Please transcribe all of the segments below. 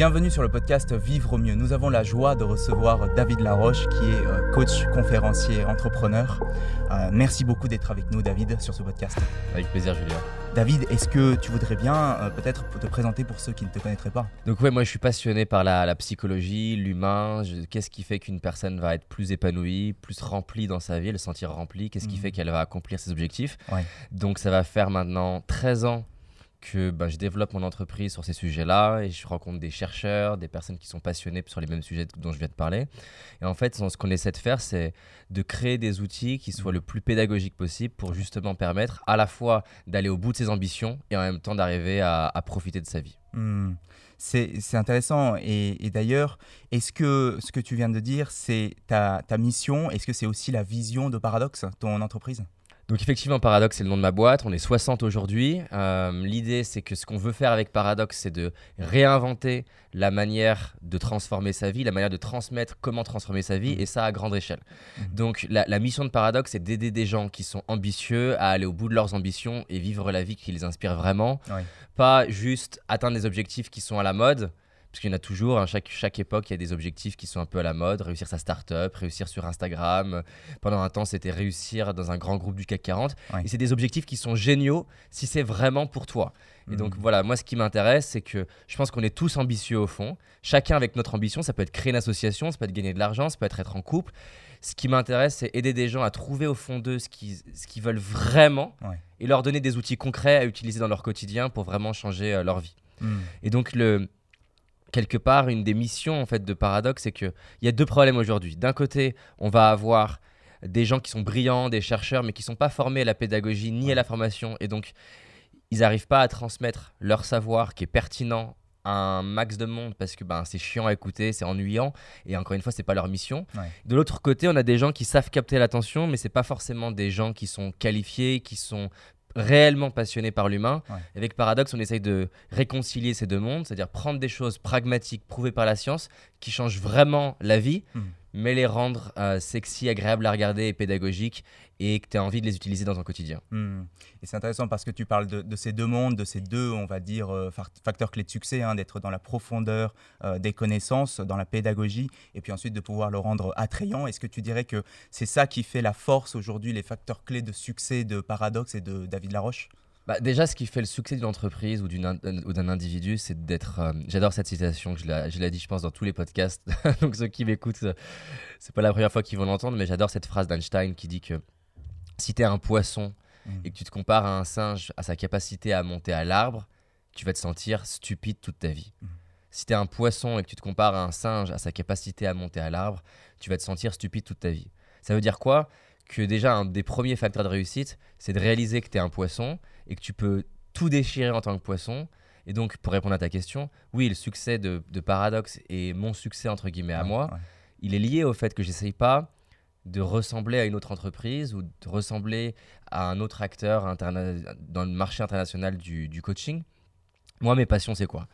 Bienvenue sur le podcast Vivre au mieux. Nous avons la joie de recevoir David Laroche qui est euh, coach, conférencier, entrepreneur. Euh, merci beaucoup d'être avec nous David sur ce podcast. Avec plaisir Julien. David, est-ce que tu voudrais bien euh, peut-être te présenter pour ceux qui ne te connaîtraient pas? Donc ouais, moi je suis passionné par la, psychologie, l'humain. Qu'est-ce qui fait qu'une personne va être plus épanouie, plus remplie dans sa vie, le sentir remplie? Qu'est-ce qui mhm. fait qu'elle va accomplir ses objectifs? Donc ça va faire maintenant 13 ans que bah, je développe mon entreprise sur ces sujets-là et je rencontre des chercheurs, des personnes qui sont passionnées sur les mêmes sujets dont je viens de parler. Et en fait, ce qu'on essaie de faire, c'est de créer des outils qui soient le plus pédagogiques possible pour justement permettre à la fois d'aller au bout de ses ambitions et en même temps d'arriver à, profiter de sa vie. Hmm. C'est intéressant. Et, d'ailleurs, est-ce que ce que tu viens de dire, c'est ta, ta mission? Est-ce que c'est aussi la vision de Paradox, ton entreprise? Donc effectivement, Paradox, c'est le nom de ma boîte. On est 60 aujourd'hui. Euh, l'idée, c'est que ce qu'on veut faire avec Paradox, c'est de réinventer la manière de transformer sa vie, la manière de transmettre comment transformer sa vie, mmh. et ça à grande échelle. Mmh. Donc la, mission de Paradox, c'est d'aider des gens qui sont ambitieux à aller au bout de leurs ambitions et vivre la vie qui les inspire vraiment. Pas juste atteindre des objectifs qui sont à la mode, parce qu'il y en a toujours, hein, chaque, chaque époque, il y a des objectifs qui sont un peu à la mode, réussir sa start-up, réussir sur Instagram. Pendant un temps, c'était réussir dans un grand groupe du CAC 40. Et c'est des objectifs qui sont géniaux si c'est vraiment pour toi. Et donc mmh. voilà, moi ce qui m'intéresse, c'est que je pense qu'on est tous ambitieux au fond. Chacun avec notre ambition, ça peut être créer une association, ça peut être gagner de l'argent, ça peut être être en couple. Ce qui m'intéresse, c'est aider des gens à trouver au fond d'eux ce qu'ils ce qu'ils veulent vraiment et leur donner des outils concrets à utiliser dans leur quotidien pour vraiment changer euh, leur vie. Mmh. Et donc le, quelque part, une des missions en fait de Paradox, c'est qu'il y a deux problèmes aujourd'hui. D'un côté, on va avoir des gens qui sont brillants, des chercheurs, mais qui ne sont pas formés à la pédagogie ni à la formation. Et donc, ils n'arrivent pas à transmettre leur savoir qui est pertinent à un max de monde parce que ben, c'est chiant à écouter, c'est ennuyant. Et encore une fois, c'est pas leur mission. De l'autre côté, on a des gens qui savent capter l'attention, mais c'est pas forcément des gens qui sont qualifiés, qui sont réellement passionné par l'humain. Avec Paradoxe, on essaye de réconcilier ces deux mondes, c'est-à-dire prendre des choses pragmatiques prouvées par la science qui changent vraiment la vie, hmm mais les rendre euh, sexy, agréables à regarder et pédagogiques et que tu as envie de les utiliser dans ton quotidien. Hmm. Et c'est intéressant parce que tu parles de, ces deux mondes, de ces deux, on va dire, euh, facteurs clés de succès, hein, d'être dans la profondeur euh, des connaissances, dans la pédagogie, et puis ensuite de pouvoir le rendre attrayant. Est-ce que tu dirais que c'est ça qui fait la force aujourd'hui, les facteurs clés de succès de Paradox et de David Laroche? Bah, déjà, ce qui fait le succès d'une entreprise ou d'un individu, c'est d'être. Euh, j'adore cette citation, je l'ai dit, je pense, dans tous les podcasts. Donc, ceux qui m'écoutent, euh, c'est pas la première fois qu'ils vont l'entendre, mais j'adore cette phrase d'Einstein qui dit que si tu es un poisson mmh. et que tu te compares à un singe, à sa capacité à monter à l'arbre, tu vas te sentir stupide toute ta vie. Mmh. Si tu es un poisson et que tu te compares à un singe, à sa capacité à monter à l'arbre, tu vas te sentir stupide toute ta vie. Ça veut dire quoi? Que déjà, un des premiers facteurs de réussite, c'est de réaliser que tu es un poisson et que tu peux tout déchirer en tant que poisson. Et donc, pour répondre à ta question, oui, le succès de, de Paradox et mon succès, entre guillemets, à moi, il est lié au fait que j'essaye pas de ressembler à une autre entreprise ou de ressembler à un autre acteur dans le marché international du, du coaching. Moi, mes passions, c'est quoi?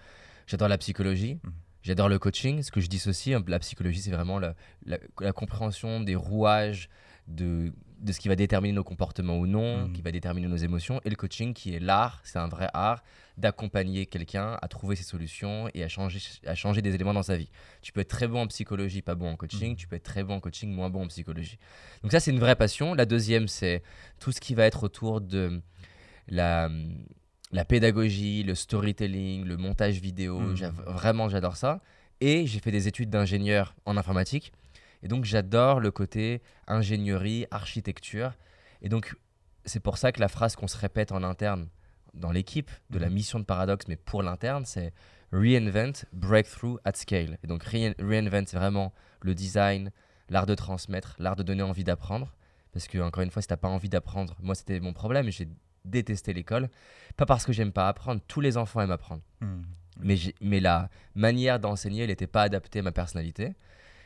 J'adore la psychologie, mhm. j'adore le coaching. Ce que je dissocie, la psychologie, c'est vraiment la, la, compréhension des rouages de de ce qui va déterminer nos comportements ou non, mhm. qui va déterminer nos émotions, et le coaching qui est l'art, c'est un vrai art d'accompagner quelqu'un à trouver ses solutions et à changer, à changer des éléments dans sa vie. Tu peux être très bon en psychologie, pas bon en coaching, mhm. tu peux être très bon en coaching, moins bon en psychologie. Donc ça, c'est une vraie passion. La deuxième, c'est tout ce qui va être autour de la, la pédagogie, le storytelling, le montage vidéo. Mhm. Vraiment, j'adore ça. Et j'ai fait des études d'ingénieur en informatique. Et donc j'adore le côté ingénierie, architecture. Et donc c'est pour ça que la phrase qu'on se répète en interne dans l'équipe de la mhm. mission de Paradox, mais pour l'interne, c'est reinvent, breakthrough at scale. Et donc reinvent, c'est vraiment le design, l'art de transmettre, l'art de donner envie d'apprendre. Parce que, encore une fois, si tu n'as pas envie d'apprendre, moi c'était mon problème, j'ai détesté l'école. Pas parce que j'aime pas apprendre, tous les enfants aiment apprendre. Mhm. Mais, mais la manière d'enseigner, elle n'était pas adaptée à ma personnalité.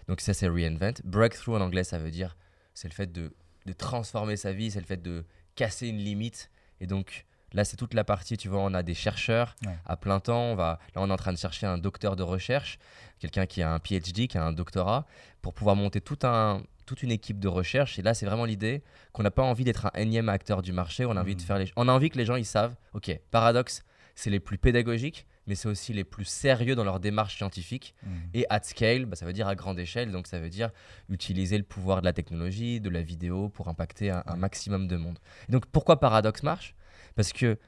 Donc ça, c'est reinvent. Breakthrough en anglais, ça veut dire, c'est le fait de, de, transformer sa vie, c'est le fait de casser une limite. Et donc là, c'est toute la partie, tu vois, on a des chercheurs à plein temps. On va, là, on est en train de chercher un docteur de recherche, quelqu'un qui a un PhD, qui a un doctorat, pour pouvoir monter tout un, toute une équipe de recherche. Et là, c'est vraiment l'idée qu'on n'a pas envie d'être un énième acteur du marché. On a envie de hmm. faire les, on a envie que les gens ils savent. Ok, paradoxe, c'est les plus pédagogiques, mais c'est aussi les plus sérieux dans leur démarche scientifique. Mm. Et at scale, bah, ça veut dire à grande échelle, donc ça veut dire utiliser le pouvoir de la technologie, de la vidéo pour impacter un, un maximum de monde. Et donc pourquoi Paradox marche? Parce que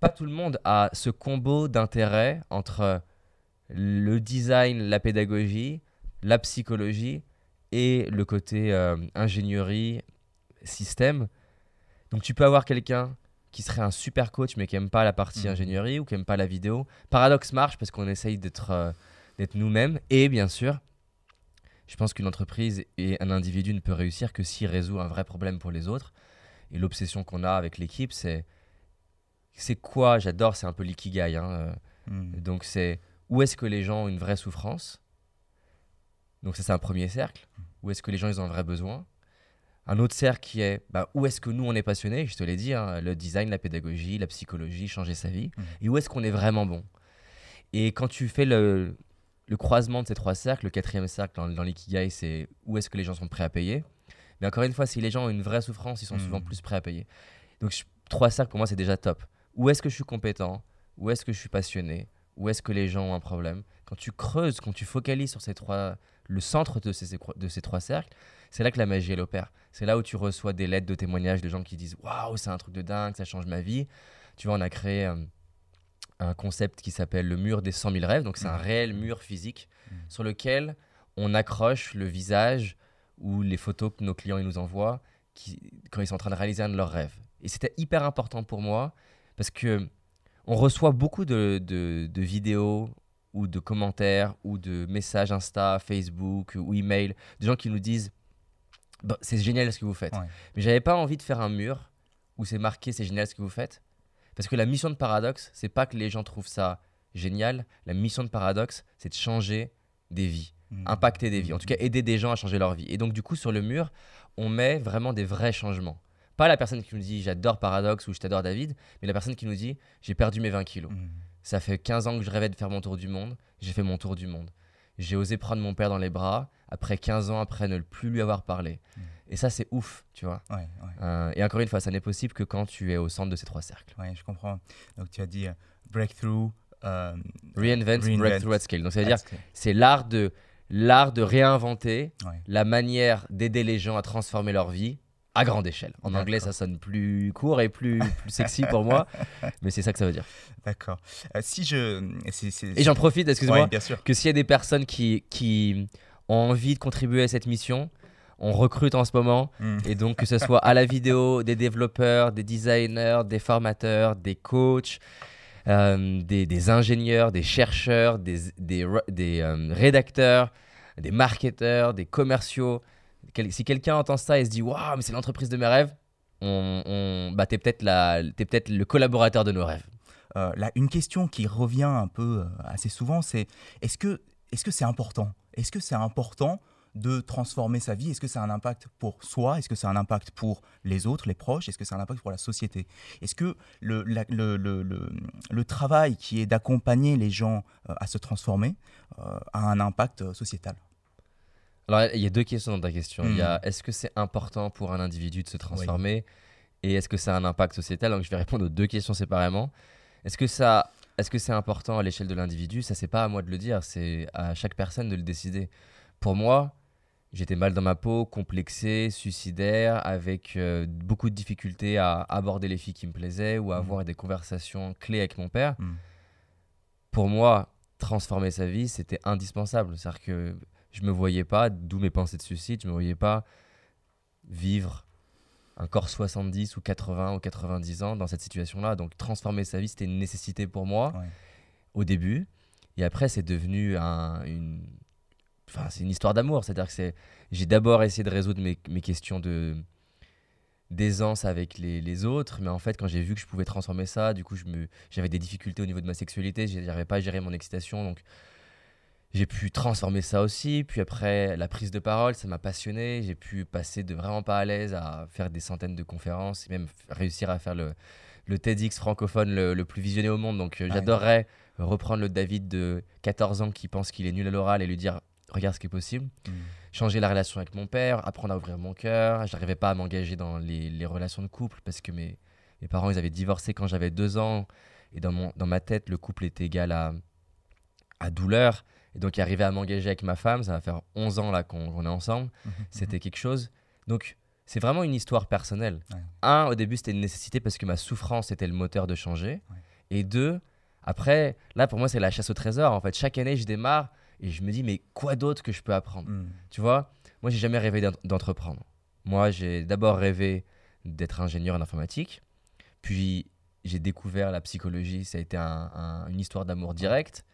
pas tout le monde a ce combo d'intérêts entre le design, la pédagogie, la psychologie et le côté euh, ingénierie, système. Donc tu peux avoir quelqu'un qui serait un super coach mais qui aime pas la partie Mhm. ingénierie ou qui aime pas la vidéo. Paradoxe marche parce qu'on essaye d'être euh, d'être nous-mêmes et bien sûr, je pense qu'une entreprise et un individu ne peut réussir que s'il résout un vrai problème pour les autres. Et l'obsession qu'on a avec l'équipe, c'est c'est quoi? J'adore, c'est un peu l'ikigai. hein, euh, Mm. donc c'est où est-ce que les gens ont une vraie souffrance? Donc ça c'est un premier cercle. Où est-ce que les gens ils ont un vrai besoin? Un autre cercle qui est bah, où est-ce que nous on est passionné Je te l'ai dit, hein, le design, la pédagogie, la psychologie, changer sa vie. Mhm. Et où est-ce qu'on est vraiment bon? Et quand tu fais le, le croisement de ces trois cercles, le quatrième cercle dans, dans l'ikigai, c'est où est-ce que les gens sont prêts à payer? Mais encore une fois, si les gens ont une vraie souffrance, ils sont souvent Mhm. plus prêts à payer. Donc je- trois cercles pour moi c'est déjà top. Où est-ce que je suis compétent? Où est-ce que je suis passionné? Où est-ce que les gens ont un problème? Quand tu creuses, quand tu focalises sur ces trois, le centre de ces, de ces trois cercles, c'est là que la magie elle opère. C'est là où tu reçois des lettres de témoignages de gens qui disent waouh c'est un truc de dingue, ça change ma vie. Tu vois on a créé euh, un concept qui s'appelle le mur des 100 000 rêves. Donc c'est un Mhm. réel mur physique Mhm. sur lequel on accroche le visage ou les photos que nos clients ils nous envoient qui, quand ils sont en train de réaliser un de leurs rêves. Et c'était hyper important pour moi parce que on reçoit beaucoup de, de- de vidéos ou de commentaires ou de messages Insta, Facebook ou email de gens qui nous disent Bah, c'est génial ce que vous faites. Ouais. Mais j'avais pas envie de faire un mur où c'est marqué c'est génial ce que vous faites parce que la mission de Paradoxe, c'est pas que les gens trouvent ça génial. La mission de Paradoxe, c'est de changer des vies Mm. impacter des vies, en tout cas aider des gens à changer leur vie. Et donc du coup sur le mur, on met vraiment des vrais changements. Pas la personne qui nous dit j'adore Paradoxe ou je t'adore David, mais la personne qui nous dit j'ai perdu mes 20 kilos. Mm. Ça fait 15 ans que je rêvais de faire mon tour du monde, j'ai fait mon tour du monde. J'ai osé prendre mon père dans les bras après 15 ans après ne plus lui avoir parlé. Mm. Et ça c'est ouf, tu vois. Ouais, ouais. Euh, et encore une fois, ça n'est possible que quand tu es au centre de ces trois cercles. Ouais, je comprends. Donc tu as dit euh, breakthrough. euh, Reinvent, Reinvent. breakthrough at scale. Donc ça veut dire at scale. c'est l'art de l'art de réinventer Ouais. la manière d'aider les gens à transformer leur vie à grande échelle. En anglais, ça sonne plus court et plus, plus sexy pour moi, mais c'est ça que ça veut dire. D'accord. Euh, si je. Et j'en profite, excuse-moi, Ouais, que s'il y a des personnes qui, qui ont envie de contribuer à cette mission, on recrute en ce moment, Mm. et donc que ce soit à la vidéo, des développeurs, des designers, des formateurs, des coachs, euh, des, des ingénieurs, des chercheurs, des, des, euh, rédacteurs, des marketeurs, des commerciaux. Si quelqu'un entend ça et se dit Waouh, mais c'est l'entreprise de mes rêves, on, on, bah, t'es peut-être peut-être le collaborateur de nos rêves. Euh, là, une question qui revient un peu euh, assez souvent, c'est est-ce que est-ce que c'est important? Est-ce que c'est important de transformer sa vie? Est-ce que c'est un impact pour soi? Est-ce que c'est un impact pour les autres, les proches? Est-ce que c'est un impact pour la société? Est-ce que le, le, le- le- travail qui est d'accompagner les gens euh, à se transformer a un impact sociétal? Alors, il y a deux questions dans ta question. Il y a Hmm. est-ce que c'est important pour un individu de se transformer? Et est-ce que ça a un impact sociétal? Donc, je vais répondre aux deux questions séparément. Est-ce que ça. Est-ce que c'est important à l'échelle de l'individu? Ça, c'est pas à moi de le dire, c'est à chaque personne de le décider. Pour moi, j'étais mal dans ma peau, complexé, suicidaire, avec euh, beaucoup de difficultés à aborder les filles qui me plaisaient ou à Mhm. avoir des conversations clés avec mon père. Mm. Pour moi, transformer sa vie, c'était indispensable. C'est-à-dire que je me voyais pas, d'où mes pensées de suicide, je me voyais pas vivre encore 70 ou 80 ou 90 ans dans cette situation-là. Donc transformer sa vie, c'était une nécessité pour moi Ouais. au début. Et après, c'est devenu un- une... Enfin, c'est une histoire d'amour. C'est-à-dire que j'ai d'abord essayé de résoudre mes, mes questions de d'aisance avec les, les autres, mais en fait, quand j'ai vu que je pouvais transformer ça, du coup, je me... j'avais des difficultés au niveau de ma sexualité, j'arrivais pas à gérer mon excitation, donc j'ai pu transformer ça aussi. Puis après, la prise de parole, ça m'a passionné. J'ai pu passer de vraiment pas à l'aise à faire des centaines de conférences et même réussir à faire le, le TEDx francophone le, le plus visionné au monde. Donc euh, Ouais. j'adorerais reprendre le David de 14 ans qui pense qu'il est nul à l'oral et lui dire regarde ce qui est possible. Mm. Changer la relation avec mon père, apprendre à ouvrir mon cœur. J'arrivais pas à m'engager dans les, les relations de couple parce que mes, mes parents ils avaient divorcé quand j'avais deux ans. Et dans, mon, dans ma tête, le couple est égal à, à douleur. Et donc, arriver à m'engager avec ma femme, ça va faire 11 ans là qu'on est ensemble. Mhm, C'était quelque chose. Donc, c'est vraiment une histoire personnelle. Ouais. Un, au début, c'était une nécessité parce que ma souffrance était le moteur de changer. Ouais. Et deux, après, là, pour moi, c'est la chasse au trésor. En fait, chaque année, je démarre et je me dis, mais quoi d'autre que je peux apprendre? Mhm. Tu vois, moi, j'ai jamais rêvé d'en- d'entreprendre. Moi, j'ai d'abord rêvé d'être ingénieur en informatique. Puis, j'ai découvert la psychologie. Ça a été un- un- une histoire d'amour direct.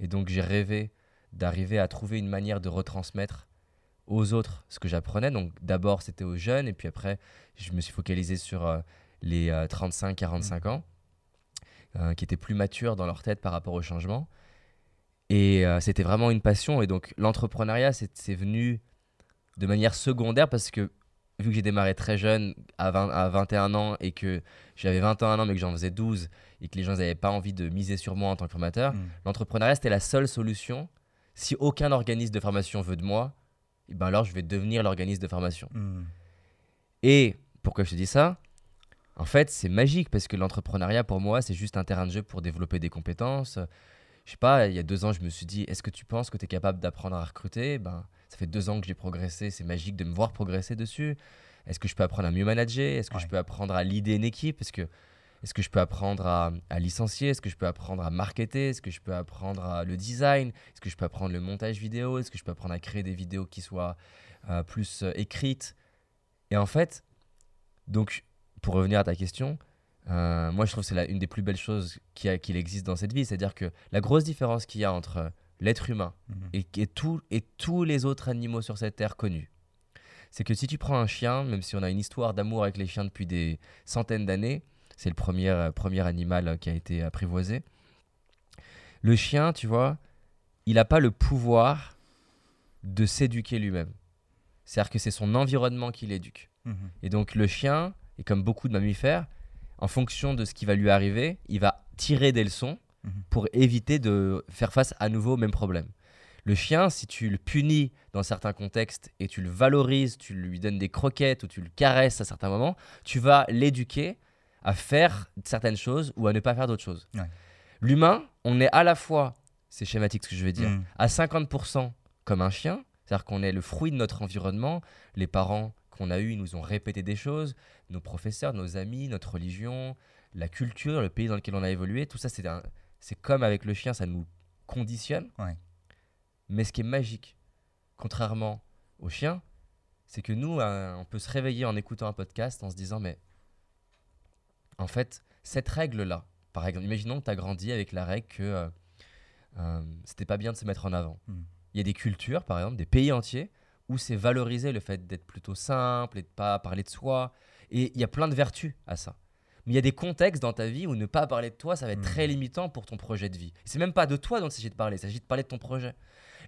Et donc, j'ai rêvé d'arriver à trouver une manière de retransmettre aux autres ce que j'apprenais. Donc, d'abord, c'était aux jeunes. Et puis après, je me suis focalisé sur euh, les 35-45 ans, euh, qui étaient plus matures dans leur tête par rapport au changement. Et euh, c'était vraiment une passion. Et donc, l'entrepreneuriat, c'est c'est venu de manière secondaire parce que vu que j'ai démarré très jeune, à, 20 à 21 ans, et que j'avais 21 ans, mais que j'en faisais 12, et que les gens n'avaient pas envie de miser sur moi en tant que formateur, Mhm. l'entrepreneuriat, c'était la seule solution. Si aucun organisme de formation veut de moi, eh ben alors je vais devenir l'organisme de formation. Mhm. Et pourquoi je te dis ça? En fait, c'est magique parce que l'entrepreneuriat, pour moi, c'est juste un terrain de jeu pour développer des compétences. Je sais pas, il y a deux ans, je me suis dit, est-ce que tu penses que tu es capable d'apprendre à recruter? Ben, Ça fait deux ans que j'ai progressé, c'est magique de me voir progresser dessus. Est-ce que je peux apprendre à mieux manager? Est-ce que je peux apprendre à leader une équipe? Est-ce que, est que je peux apprendre à, à licencier? Est-ce que je peux apprendre à marketer? Est-ce que je peux apprendre à le design? Est-ce que je peux apprendre le montage vidéo? Est-ce que je peux apprendre à créer des vidéos qui soient euh, plus euh, écrites? Et en fait, donc, pour revenir à ta question, euh, moi je trouve que c'est une des plus belles choses qu'il existe dans cette vie. C'est-à-dire que la grosse différence qu'il y a entre l'être humain Mhm. et, et, tout- et tous les autres animaux sur cette terre connus, c'est que si tu prends un chien, même si on a une histoire d'amour avec les chiens depuis des centaines d'années, c'est le premier, euh, premier animal euh, qui a été apprivoisé, le chien, tu vois, il n'a pas le pouvoir de s'éduquer lui-même. C'est-à-dire que c'est son environnement qui l'éduque. Mhm. Et donc le chien, et comme beaucoup de mammifères, en fonction de ce qui va lui arriver, il va tirer des leçons Mhm. pour éviter de faire face à nouveau au même problème. Le chien, si tu le punis dans certains contextes et tu le valorises, tu lui donnes des croquettes ou tu le caresses à certains moments, tu vas l'éduquer à faire certaines choses ou à ne pas faire d'autres choses. Ouais. L'humain, on est à la fois, c'est schématique ce que je vais dire, Mhm. à 50% comme un chien, c'est-à-dire qu'on est le fruit de notre environnement, les parents qu'on a eus ils nous ont répété des choses, nos professeurs, nos amis, notre religion, la culture, le pays dans lequel on a évolué, tout ça c'est un- c'est comme avec le chien, ça nous conditionne. Ouais. Mais ce qui est magique, contrairement au chien, c'est que nous, euh, on peut se réveiller en écoutant un podcast en se disant, mais en fait, cette règle-là, par exemple, imaginons que tu as grandi avec la règle que euh, euh, c'était pas bien de se mettre en avant. Mm. Il y a des cultures, par exemple, des pays entiers, où c'est valorisé le fait d'être plutôt simple et de pas parler de soi. Et il y a plein de vertus à ça. Mais il y a des contextes dans ta vie où ne pas parler de toi, ça va être très limitant pour ton projet de vie. C'est même pas de toi dont il s'agit de parler, il s'agit de parler de ton projet.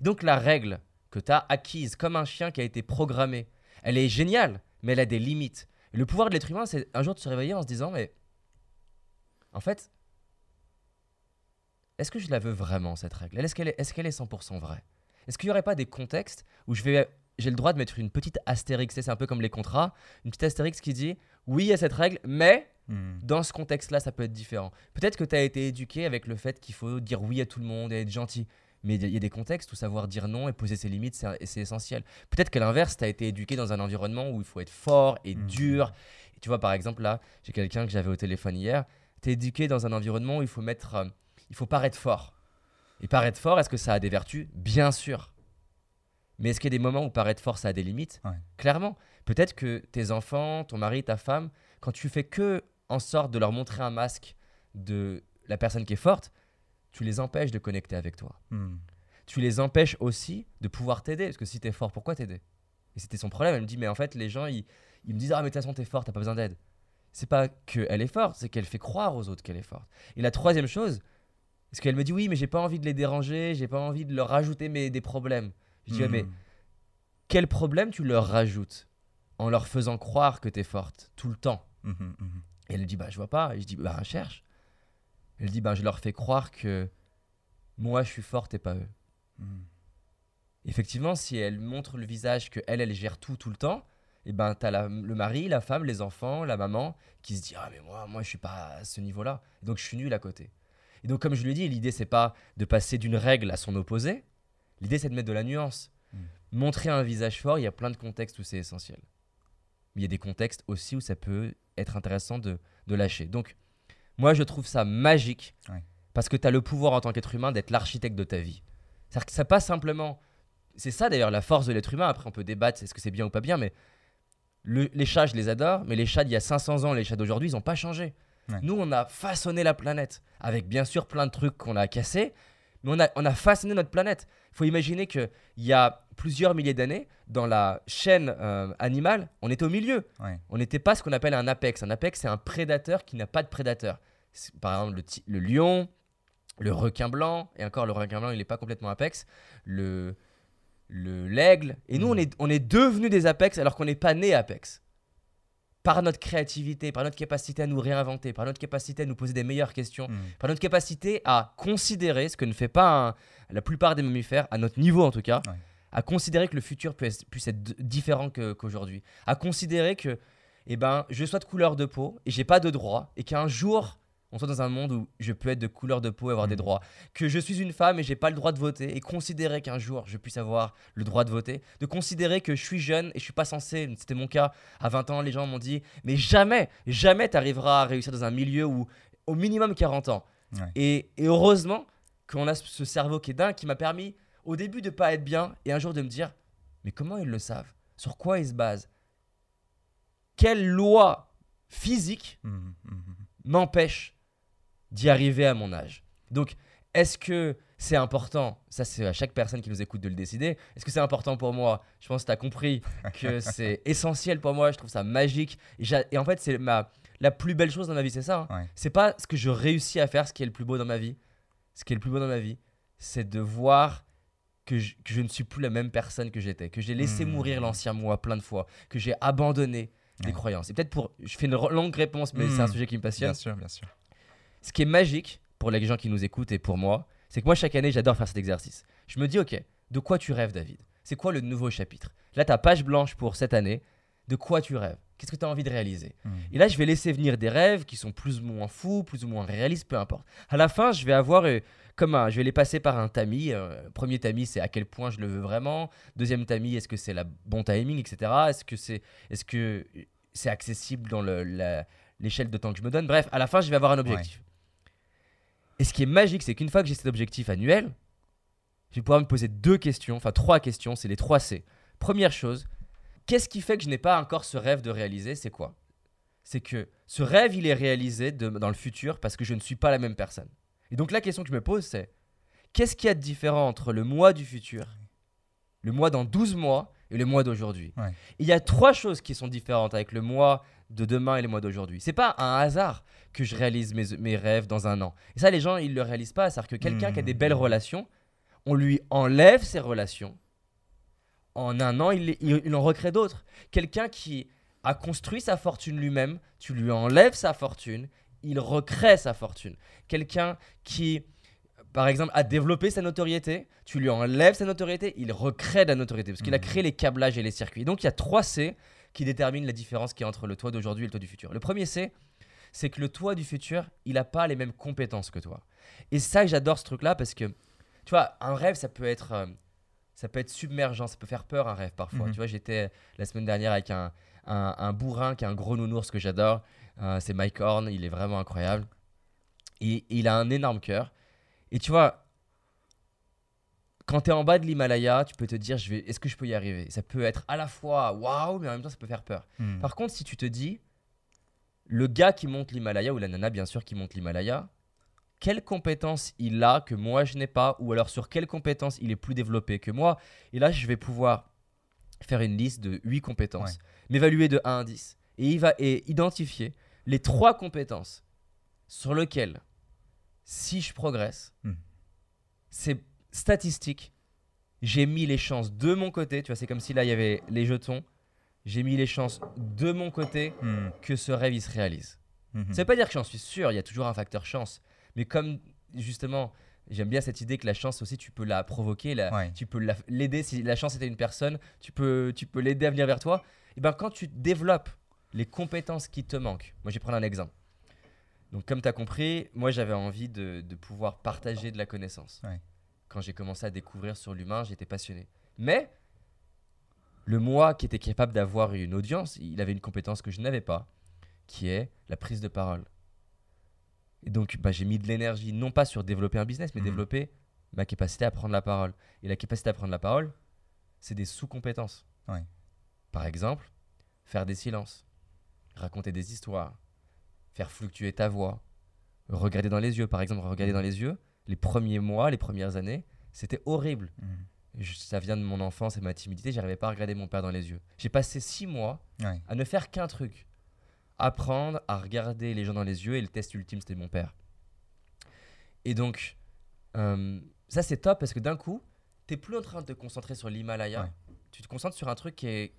Donc la règle que tu as acquise comme un chien qui a été programmé, elle est géniale, mais elle a des limites. Et le pouvoir de l'être humain, c'est un jour de se réveiller en se disant, mais en fait, est-ce que je la veux vraiment, cette règle? Est-ce qu'elle est, est, qu'elle est 100% vraie? Est-ce qu'il n'y aurait pas des contextes où je vais, j'ai le droit de mettre une petite astérix, c'est un peu comme les contrats, une petite astérix qui dit, oui, il y a cette règle, mais Mhm. dans ce contexte-là, ça peut être différent. Peut-être que tu as été éduqué avec le fait qu'il faut dire oui à tout le monde et être gentil. Mais il y a des contextes où savoir dire non et poser ses limites, c'est essentiel. Peut-être qu'à l'inverse, tu as été éduqué dans un environnement où il faut être fort et Mhm. dur. Et tu vois, par exemple, là, j'ai quelqu'un que j'avais au téléphone hier. Tu es éduqué dans un environnement où il faut mettre. euh, il faut paraître fort. Et paraître fort, est-ce que ça a des vertus Bien sûr. Mais est-ce qu'il y a des moments où paraître fort, ça a des limites Ouais. Clairement. Peut-être que tes enfants, ton mari, ta femme, quand tu fais que en sorte de leur montrer un masque de la personne qui est forte, tu les empêches de connecter avec toi. Mhm. Tu les empêches aussi de pouvoir t'aider. Parce que si t'es fort, pourquoi t'aider? Et c'était son problème. Elle me dit, mais en fait, les gens, ils, ils me disent, ah, mais de toute façon, t'es fort, t'as pas besoin d'aide. C'est pas qu'elle est forte, c'est qu'elle fait croire aux autres qu'elle est forte. Et la troisième chose, c'est qu'elle me dit, oui, mais j'ai pas envie de les déranger, j'ai pas envie de leur rajouter mes, des problèmes. Je dis, mais Mhm. quel problème tu leur rajoutes en leur faisant croire que t'es forte tout le temps? Mhm, mhm. et elle dit bah je vois pas. Et je dis bah cherche. Elle dit bah je leur fais croire que moi je suis forte et pas eux. Effectivement, si elle montre le visage que elle elle gère tout tout le temps et ben tu as le mari, la femme, les enfants, la maman qui se dit ah mais moi moi je suis pas à ce niveau-là. Donc je suis nul à côté. Et donc comme je lui ai dit, l'idée c'est pas de passer d'une règle à son opposé. L'idée c'est de mettre de la nuance. Hmm. Montrer un visage fort, il y a plein de contextes où c'est essentiel. Mais il y a des contextes aussi où ça peut être intéressant de, de lâcher. Donc moi je trouve ça magique parce que tu as le pouvoir en tant qu'être humain d'être l'architecte de ta vie. C'est-à-dire que ça passe simplement c'est ça d'ailleurs la force de l'être humain. Après, on peut débattre, est-ce que c'est bien ou pas bien, mais les chats, je les adore, mais les chats d'il y a 500 ans, les chats d'aujourd'hui, ils n'ont pas changé. Nous, on a façonné la planète, avec bien sûr plein de trucs qu'on a cassés, mais on a, on a façonné notre planète. Il faut imaginer qu'il y a plusieurs milliers d'années, dans la chaîne euh, animale, on était au milieu. On n'était pas ce qu'on appelle un apex. Un apex, c'est un prédateur qui n'a pas de prédateur. Par exemple, le, le lion, le requin blanc, et encore le requin blanc, il n'est pas complètement apex. Le l'aigle. Et nous, on mm. est, on est devenus des Apex alors qu'on n'est pas né Apex. Par notre créativité, par notre capacité à nous réinventer, par notre capacité à nous poser des meilleures questions, mm. par notre capacité à considérer, ce que ne fait pas la plupart des mammifères, à notre niveau en tout cas, à considérer que le futur puisse, puisse être différent qu'aujourd'hui. à considérer que eh ben, je sois de couleur de peau et j'ai pas de droit, et qu'un jour, on soit dans un monde où je peux être de couleur de peau et avoir des mm. droits, que je suis une femme et j'ai pas le droit de voter, et considérer qu'un jour je puisse avoir le droit de voter, de considérer que je suis jeune et je suis pas censé, c'était mon cas à 20 ans, les gens m'ont dit, mais jamais, jamais tu arriveras à réussir dans un milieu où au minimum 40 ans. Et, heureusement qu'on a ce cerveau qui est dingue, qui m'a permis au début de pas être bien et un jour de me dire, mais comment ils le savent? Sur quoi ils se basent? Quelle loi physique mmh, mmh, mmh. D'y arriver à mon âge. Donc, est-ce que c'est important Ça, c'est à chaque personne qui nous écoute de le décider. Est-ce que c'est important pour moi? Je pense que tu as compris que c'est essentiel pour moi. Je trouve ça magique. Et, en fait, c'est ma, la plus belle chose dans ma vie, c'est ça. Hein. C'est pas ce que je réussis à faire, ce qui est le plus beau dans ma vie. Ce qui est le plus beau dans ma vie, c'est de voir que je, ne suis plus la même personne que j'étais, que j'ai laissé mmh. mourir l'ancien moi plein de fois, que j'ai abandonné des croyances. Et peut-être pour. Je fais une longue réponse, mais c'est un mmh. sujet qui me passionne. Bien sûr, bien sûr. Ce qui est magique pour les gens qui nous écoutent et pour moi, c'est que moi, chaque année, j'adore faire cet exercice. Je me dis, OK, de quoi tu rêves, David? C'est quoi le nouveau chapitre? Là, ta page blanche pour cette année, de quoi tu rêves? Qu'est-ce que tu as envie de réaliser? Mmh. Et là, je vais laisser venir des rêves qui sont plus ou moins fous, plus ou moins réalistes, peu importe. À la fin, je vais avoir euh, comme un, je vais les passer par un tamis. Euh, premier tamis, c'est à quel point je le veux vraiment. Deuxième tamis, est-ce que c'est la bon timing, etc. Est-ce que c'est, est-ce que c'est accessible dans l'échelle de temps que je me donne? Bref, à la fin, je vais avoir un objectif. Et ce qui est magique, c'est qu'une fois que j'ai cet objectif annuel, je vais pouvoir me poser deux questions, enfin trois questions, c'est les trois C. Première chose, qu'est-ce qui fait que je n'ai pas encore ce rêve de réaliser C'est quoi? C'est que ce rêve, il est réalisé dans le futur parce que je ne suis pas la même personne. Et donc la question que je me pose, c'est qu'est-ce qu'il y a de différent entre le mois du futur, le mois dans 12 mois et le mois d'aujourd'hui? Il y a trois choses qui sont différentes avec le mois de demain et le mois d'aujourd'hui. C'est pas un hasard que je réalise mes, rêves dans un an. Et ça, les gens, ils le réalisent pas. C'est-à-dire que quelqu'un qui a des belles relations, on lui enlève ses relations. En un an, il, il, en recrée d'autres. Quelqu'un qui a construit sa fortune lui-même, tu lui enlèves sa fortune, il recrée sa fortune. Quelqu'un qui, par exemple, a développé sa notoriété, tu lui enlèves sa notoriété, il recrée de la notoriété parce qu'il a mmh. créé les câblages et les circuits. Donc il y a trois C qui détermine la différence qui entre le toi d'aujourd'hui et le toi du futur. Le premier, c'est c'est que le toi du futur, il n'a pas les mêmes compétences que toi. Et ça, j'adore ce truc-là parce que, tu vois, un rêve, ça peut être, euh, ça peut être submergent, ça peut faire peur un rêve parfois. Mhm. Tu vois, j'étais la semaine dernière avec un, un, bourrin qui est un gros nounours que j'adore. Euh, c'est Mike Horn, il est vraiment incroyable. Et, et il a un énorme cœur. Et tu vois, quand tu es en bas de l'Himalaya, tu peux te dire je vais, est-ce que je peux y arriver? Ça peut être à la fois waouh, mais en même temps, ça peut faire peur. Hmm. Par contre, si tu te dis, le gars qui monte l'Himalaya, ou la nana bien sûr qui monte l'Himalaya, quelles compétences il a que moi je n'ai pas, ou alors sur quelles compétences il est plus développé que moi? Et là, je vais pouvoir faire une liste de 8 compétences, m'évaluer de 1 à 10, et il va et identifier les trois compétences sur lesquelles, si je progresse, hmm. c'est statistique, j'ai mis les chances de mon côté. Tu vois, c'est comme si là, il y avait les jetons. J'ai mis les chances de mon côté hmm. que ce rêve, il se réalise. Hmm. Ça veut pas dire que j'en suis sûr, il y a toujours un facteur chance. Mais comme, justement, j'aime bien cette idée que la chance aussi, tu peux la provoquer, tu peux l'aider. Si la chance était une personne, tu peux, tu peux l'aider à venir vers toi. Et ben quand tu développes les compétences qui te manquent, moi je vais prendre un exemple. Donc comme tu as compris, moi j'avais envie de, de pouvoir partager de la connaissance. Ouais. Quand j'ai commencé à découvrir sur l'humain, j'étais passionné. Mais le moi qui était capable d'avoir une audience, il avait une compétence que je n'avais pas, qui est la prise de parole. Et donc bah, j'ai mis de l'énergie, non pas sur développer un business, mais Mhm. développer ma capacité à prendre la parole. Et la capacité à prendre la parole, c'est des sous-compétences. Ouais. Par exemple, faire des silences, raconter des histoires, faire fluctuer ta voix, regarder dans les yeux. Par exemple, regarder dans les yeux, les premiers mois, les premières années, c'était horrible. Je- ça vient de mon enfance et ma timidité, j'arrivais pas à regarder mon père dans les yeux. J'ai passé six mois Ouais. à ne faire qu'un truc apprendre à regarder les gens dans les yeux et le test ultime c'était mon père. Et donc, euh, ça c'est top parce que d'un coup, t'es plus en train de te concentrer sur l'Himalaya, Ouais. tu te concentres sur un truc qui est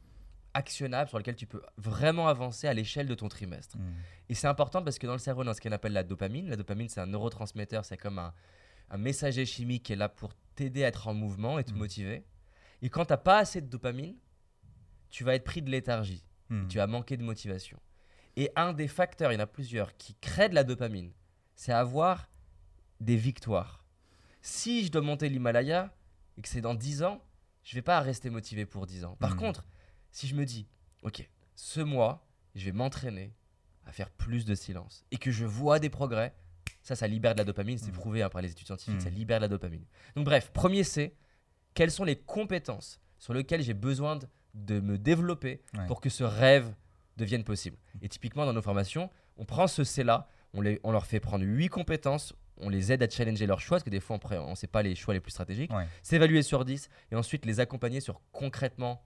actionnable, sur lequel tu peux vraiment avancer à l'échelle de ton trimestre. Mhm. Et c'est important parce que dans le cerveau, dans ce qu'on appelle la dopamine, la dopamine c'est un neurotransmetteur, c'est comme un, un messager chimique qui est là pour t'aider à être en mouvement et te Mhm. motiver. Et quand t'as pas assez de dopamine, tu vas être pris de léthargie Mhm. tu vas manquer de motivation. Et un des facteurs, il y en a plusieurs, qui créent de la dopamine, c'est avoir des victoires. Si je dois monter l'Himalaya et que c'est dans 10 ans, je vais pas rester motivé pour 10 ans. Par contre, si je me dis, ok, ce mois, je vais m'entraîner à faire plus de silence et que je vois des progrès, ça, ça libère de la dopamine, c'est Mhm. prouvé hein, par les études scientifiques, Mhm. ça libère de la dopamine. Donc bref, premier c'est, quelles sont les compétences sur lesquelles j'ai besoin de, de me développer Ouais. pour que ce rêve devienne possible? Et typiquement, dans nos formations, on prend ce C-là, on, les- on leur fait prendre 8 compétences, on les aide à challenger leurs choix, parce que des fois, on ne sait pas les choix les plus stratégiques, Ouais. s'évaluer sur 10, et ensuite les accompagner sur concrètement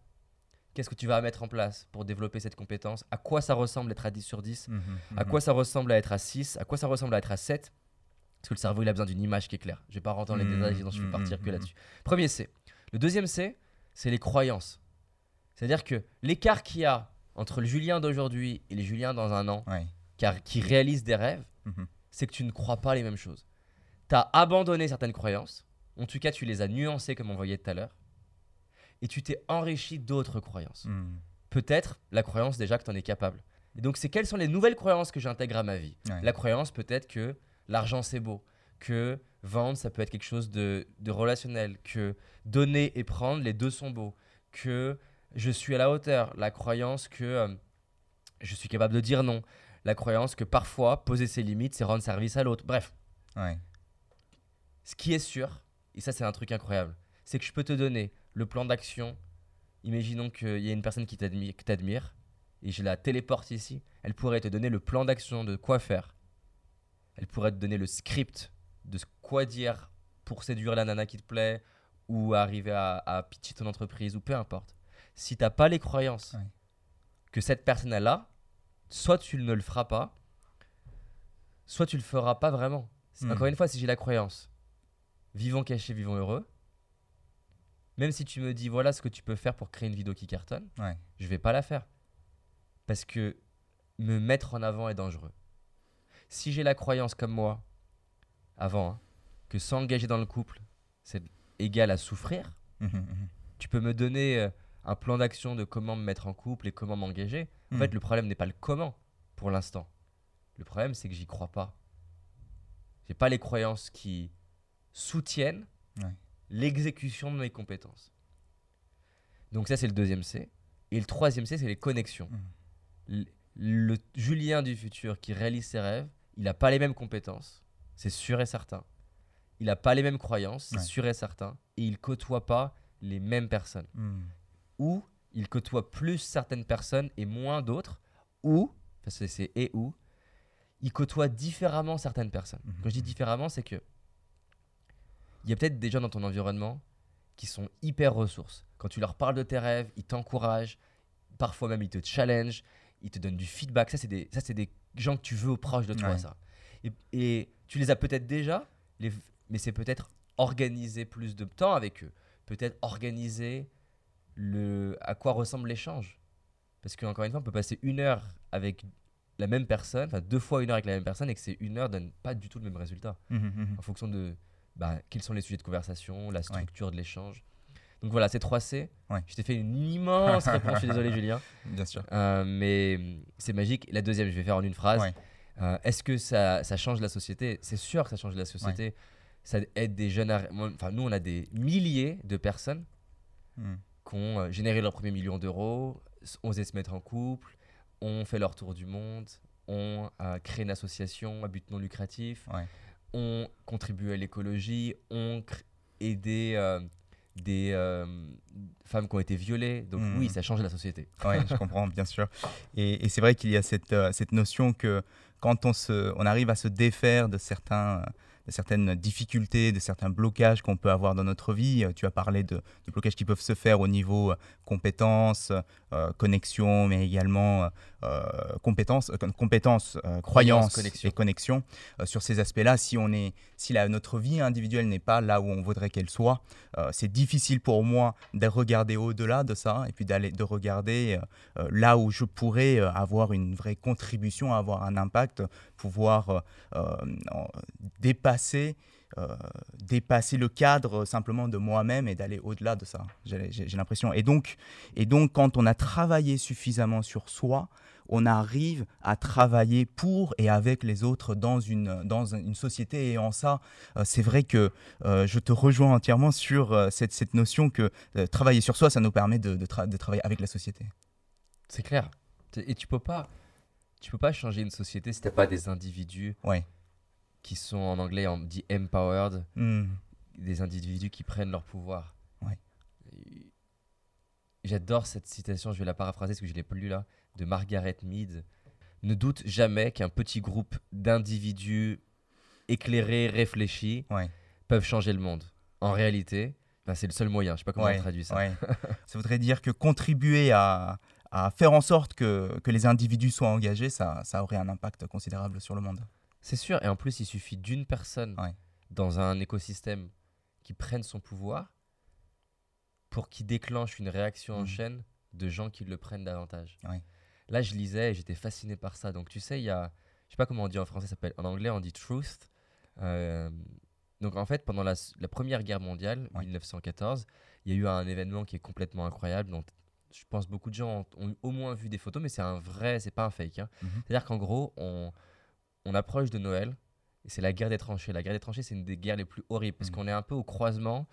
qu'est-ce que tu vas mettre en place pour développer cette compétence, à quoi ça ressemble être à 10 sur 10, Mhm. à Mhm. quoi ça ressemble à être à 6, à quoi ça ressemble à être à 7, parce que le cerveau, il a besoin d'une image qui est claire. Je vais pas rentrer dans les Mhm, détails, sinon je vais partir que là-dessus. Premier C. Le deuxième C, c'est les croyances. C'est-à-dire que l'écart qu'il y a entre le Julien d'aujourd'hui et les Juliens dans un an, Ouais. car, qui réalisent des rêves, c'est que tu ne crois pas les mêmes choses. Tu as abandonné certaines croyances, en tout cas tu les as nuancées comme on voyait tout à l'heure, et tu t'es enrichi d'autres croyances. Mhm. Peut-être la croyance déjà que tu en es capable. Et donc c'est quelles sont les nouvelles croyances que j'intègre à ma vie? Ouais. La croyance peut-être que l'argent c'est beau, que vendre ça peut être quelque chose de, de relationnel, que donner et prendre les deux sont beaux, que je suis à la hauteur, la croyance que euh, je suis capable de dire non, la croyance que parfois poser ses limites c'est rendre service à l'autre. Bref, Ouais. ce qui est sûr, et ça c'est un truc incroyable, c'est que je peux te donner le plan d'action. Imaginons qu'il y a une personne qui t'admire, et je la téléporte ici. Elle pourrait te donner le plan d'action de quoi faire. Elle pourrait te donner le script de quoi dire pour séduire la nana qui te plaît, ou arriver à, à pitcher ton entreprise, ou peu importe. Si t'as pas les croyances Ouais. que cette personne a là, soit tu ne le feras pas, soit tu le feras pas vraiment. Hmm. Encore une fois, si j'ai la croyance, vivons cachés, vivons heureux, même si tu me dis voilà ce que tu peux faire pour créer une vidéo qui cartonne, Ouais. je vais pas la faire. Parce que me mettre en avant est dangereux. Si j'ai la croyance comme moi, avant, hein, que s'engager dans le couple, c'est égal à souffrir, Mhm, mhm. tu peux me donner euh, un plan d'action de comment me mettre en couple et comment m'engager. En fait, le problème n'est pas le comment pour l'instant. Le problème, c'est que j'y crois pas. J'ai pas les croyances qui soutiennent Ouais. L'exécution de mes compétences. Donc ça, c'est le deuxième C. Et le troisième C, c'est les connexions. L- Le Julien du futur qui réalise ses rêves, il n'a pas les mêmes compétences, c'est sûr et certain. Il n'a pas les mêmes croyances, c'est Ouais. sûr et certain. Et il côtoie pas les mêmes personnes. Mhm. Ou il côtoie plus certaines personnes et moins d'autres. Ou, parce que c'est et ou, il côtoie différemment certaines personnes. Mhm. Quand je dis différemment, c'est que il y a peut-être des gens dans ton environnement qui sont hyper ressources. Quand tu leur parles de tes rêves, ils t'encouragent, parfois même ils te challenge, ils te donnent du feedback. Ça, c'est des, ça, c'est des gens que tu veux proches de toi, Ouais. ça. Et, et tu les as peut-être déjà, les, mais c'est peut-être organiser plus de temps avec eux. Peut-être organiser le, à quoi ressemble l'échange. Parce qu'encore une fois, on peut passer une heure avec la même personne, enfin deux fois une heure avec la même personne, et que ces une heure donne pas du tout le même résultat Mhm, mhm. en fonction de bah, quels sont les sujets de conversation, la structure de l'échange. Donc voilà, c'est 3 C. Ouais. Je t'ai fait une immense réponse, je suis désolé Julien. Bien sûr. Euh, mais c'est magique. La deuxième, je vais faire en une phrase. Ouais. Euh, Est-ce que ça, ça change la société? C'est sûr que ça change la société. Ça aide des jeunes. à- Enfin, nous, on a des milliers de personnes Hmm. qui ont euh, généré leur premier million d'euros, osé se mettre en couple, ont fait leur tour du monde, ont euh, créé une association à but non lucratif. Ont contribué à l'écologie, ont aidé euh, des euh, femmes qui ont été violées. Donc Mhm. oui, ça change la société. Oui, je comprends, bien sûr. Et, et c'est vrai qu'il y a cette, euh, cette notion que quand on, se, on arrive à se défaire de, certains, de certaines difficultés, de certains blocages qu'on peut avoir dans notre vie, euh, tu as parlé de, de blocages qui peuvent se faire au niveau euh, compétences, euh, connexion, mais également euh, compétences, euh, compétences croyances connexion. et connexion. Euh, sur ces aspects-là, si, on est, si la, notre vie individuelle n'est pas là où on voudrait qu'elle soit, c'est difficile pour moi de regarder au-delà de ça et puis d'aller de regarder là où je pourrais avoir une vraie contribution, avoir un impact, pouvoir en- dépasser, euh, dépasser le cadre simplement de moi-même et d'aller au-delà de ça. J'ai l'impression. Et donc, et donc, quand on a travaillé suffisamment sur soi, on arrive à travailler pour et avec les autres dans une, dans une société. Et en ça, euh, c'est vrai que euh, je te rejoins entièrement sur euh, cette, cette notion que travailler sur soi, ça nous permet de, de tra- de travailler avec la société. C'est clair. Et tu peux pas, tu peux pas changer une société si t'as pas des individus Ouais. Qui sont en anglais on dit empowered, Hmm. des individus qui prennent leur pouvoir. Ouais. J'adore cette citation, je vais la paraphraser parce que je l'ai pas lu là, de Margaret Mead. Ne doute jamais qu'un petit groupe d'individus éclairés, réfléchis, Ouais. peuvent changer le monde. En réalité, c'est le seul moyen. Je sais pas comment Ouais, on traduit ça. ça voudrait dire que contribuer à, à faire en sorte que, que les individus soient engagés, ça, ça aurait un impact considérable sur le monde. C'est sûr. Et en plus, il suffit d'une personne Ouais. dans un écosystème qui prenne son pouvoir pour qu'il déclenche une réaction en Mhm. chaîne de gens qui le prennent davantage. Ouais. Là, je lisais et j'étais fasciné par ça. Donc, tu sais, il y a, je sais pas comment on dit en français, ça s'appelle, en anglais, on dit truth. Euh, donc, en fait, pendant la, la Première Guerre mondiale, Ouais. 1914, il y a eu un événement qui est complètement incroyable. Donc, je pense beaucoup de gens ont, ont au moins vu des photos, mais c'est un vrai, c'est pas un fake. hein. Mhm. C'est-à-dire qu'en gros, on, on approche de Noël et c'est la guerre des tranchées. La guerre des tranchées, c'est une des guerres les plus horribles parce Mhm. qu'on est un peu au croisement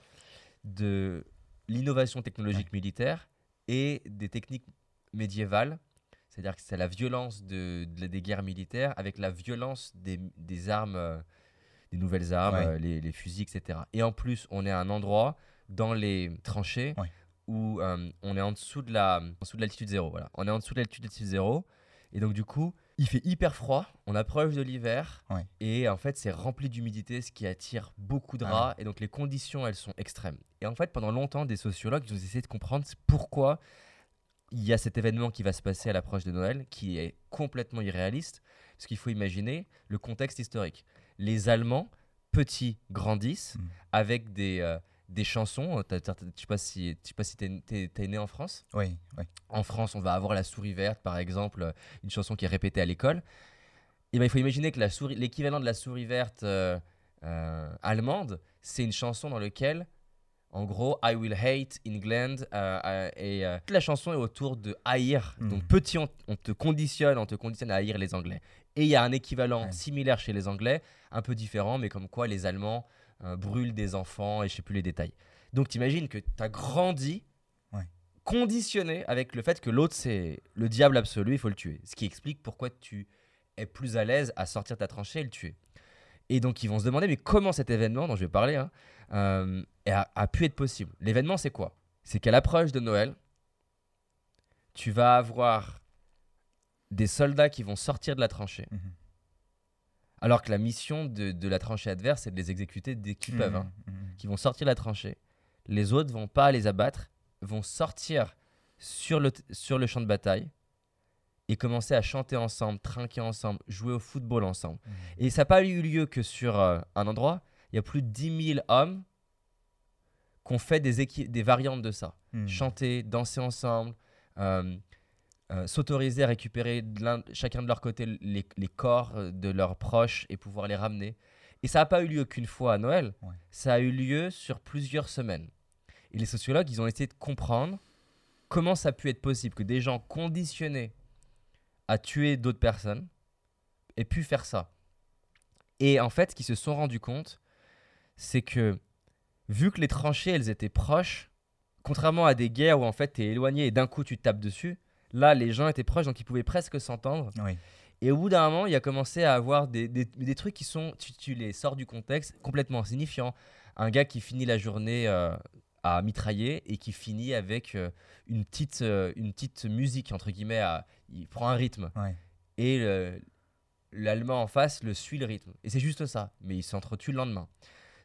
de l'innovation technologique militaire et des techniques médiévales. C'est-à-dire que c'est la violence de, de- des guerres militaires avec la violence des, des armes, euh, des nouvelles armes, Ouais. euh, les, les fusils, etc. Et en plus, on est à un endroit dans les tranchées Ouais. où euh, on est en dessous de la, en dessous de l'altitude zéro. Voilà. On est en dessous de l'altitude zéro. Et donc, du coup, il fait hyper froid. On approche de l'hiver. Ouais. Et en fait, c'est rempli d'humidité, ce qui attire beaucoup de Ah rats. Et donc, les conditions, elles sont extrêmes. Et en fait, pendant longtemps, des sociologues ils ont essayé de comprendre pourquoi il y a cet événement qui va se passer à l'approche de Noël, qui est complètement irréaliste. Parce qu'il faut imaginer le contexte historique. Les Allemands, petits, grandissent Mm. avec des, euh, des chansons. Je ne sais pas si tu si t'es né en France. Oui, oui. En France, on va avoir la souris verte, par exemple, euh, une chanson qui est répétée à l'école. Et ben, il faut imaginer que l'équivalent de la souris verte euh, euh, allemande, c'est une chanson dans laquelle, en gros, I will hate England. euh, euh, et euh, toute la chanson est autour de haïr. Mhm. Donc, petit, on, on te conditionne, on te conditionne à haïr les Anglais. Et il y a un équivalent Ouais. similaire chez les Anglais, un peu différent, mais comme quoi les Allemands euh, brûlent des enfants et je sais plus les détails. Donc, t'imagines que tu as grandi Ouais. conditionné avec le fait que l'autre c'est le diable absolu, il faut le tuer. Ce qui explique pourquoi tu es plus à l'aise à sortir ta tranchée et le tuer. Et donc ils vont se demander mais comment cet événement dont je vais parler hein, euh, a, a pu être possible? L'événement c'est quoi? C'est qu'à l'approche de Noël, tu vas avoir des soldats qui vont sortir de la tranchée. Mhm. Alors que la mission de, de la tranchée adverse c'est de les exécuter dès qu'ils peuvent. hein Mhm, mhm. qui vont sortir de la tranchée. Les autres vont pas les abattre, vont sortir sur le, sur le champ de bataille et commencer à chanter ensemble, trinquer ensemble, jouer au football ensemble. Mhm. Et ça n'a pas eu lieu que sur euh, un endroit. Il y a plus de 10 000 hommes qui ont fait des, des variantes de ça. Mhm. Chanter, danser ensemble, euh, euh, s'autoriser à récupérer de chacun de leur côté les, les corps euh, de leurs proches et pouvoir les ramener. Et ça n'a pas eu lieu qu'une fois à Noël, Ouais. ça a eu lieu sur plusieurs semaines. Et les sociologues, ils ont essayé de comprendre comment ça a pu être possible que des gens conditionnés à tuer d'autres personnes aient pu faire ça. Et en fait, ce qu'ils se sont rendus compte, c'est que vu que les tranchées, elles étaient proches, contrairement à des guerres où en fait tu es éloigné et d'un coup tu te tapes dessus, là les gens étaient proches donc ils pouvaient presque s'entendre. Oui. Et au bout d'un moment, il a commencé à avoir des, des- des trucs qui sont, tu, tu les sors du contexte, complètement insignifiants. Un gars qui finit la journée euh, à mitrailler et qui finit avec euh, une, petite, euh, une petite musique, entre guillemets, à- il prend un rythme. Ouais. Et le- l'allemand en face le suit le rythme. Et c'est juste ça. Mais il s'entretue le lendemain.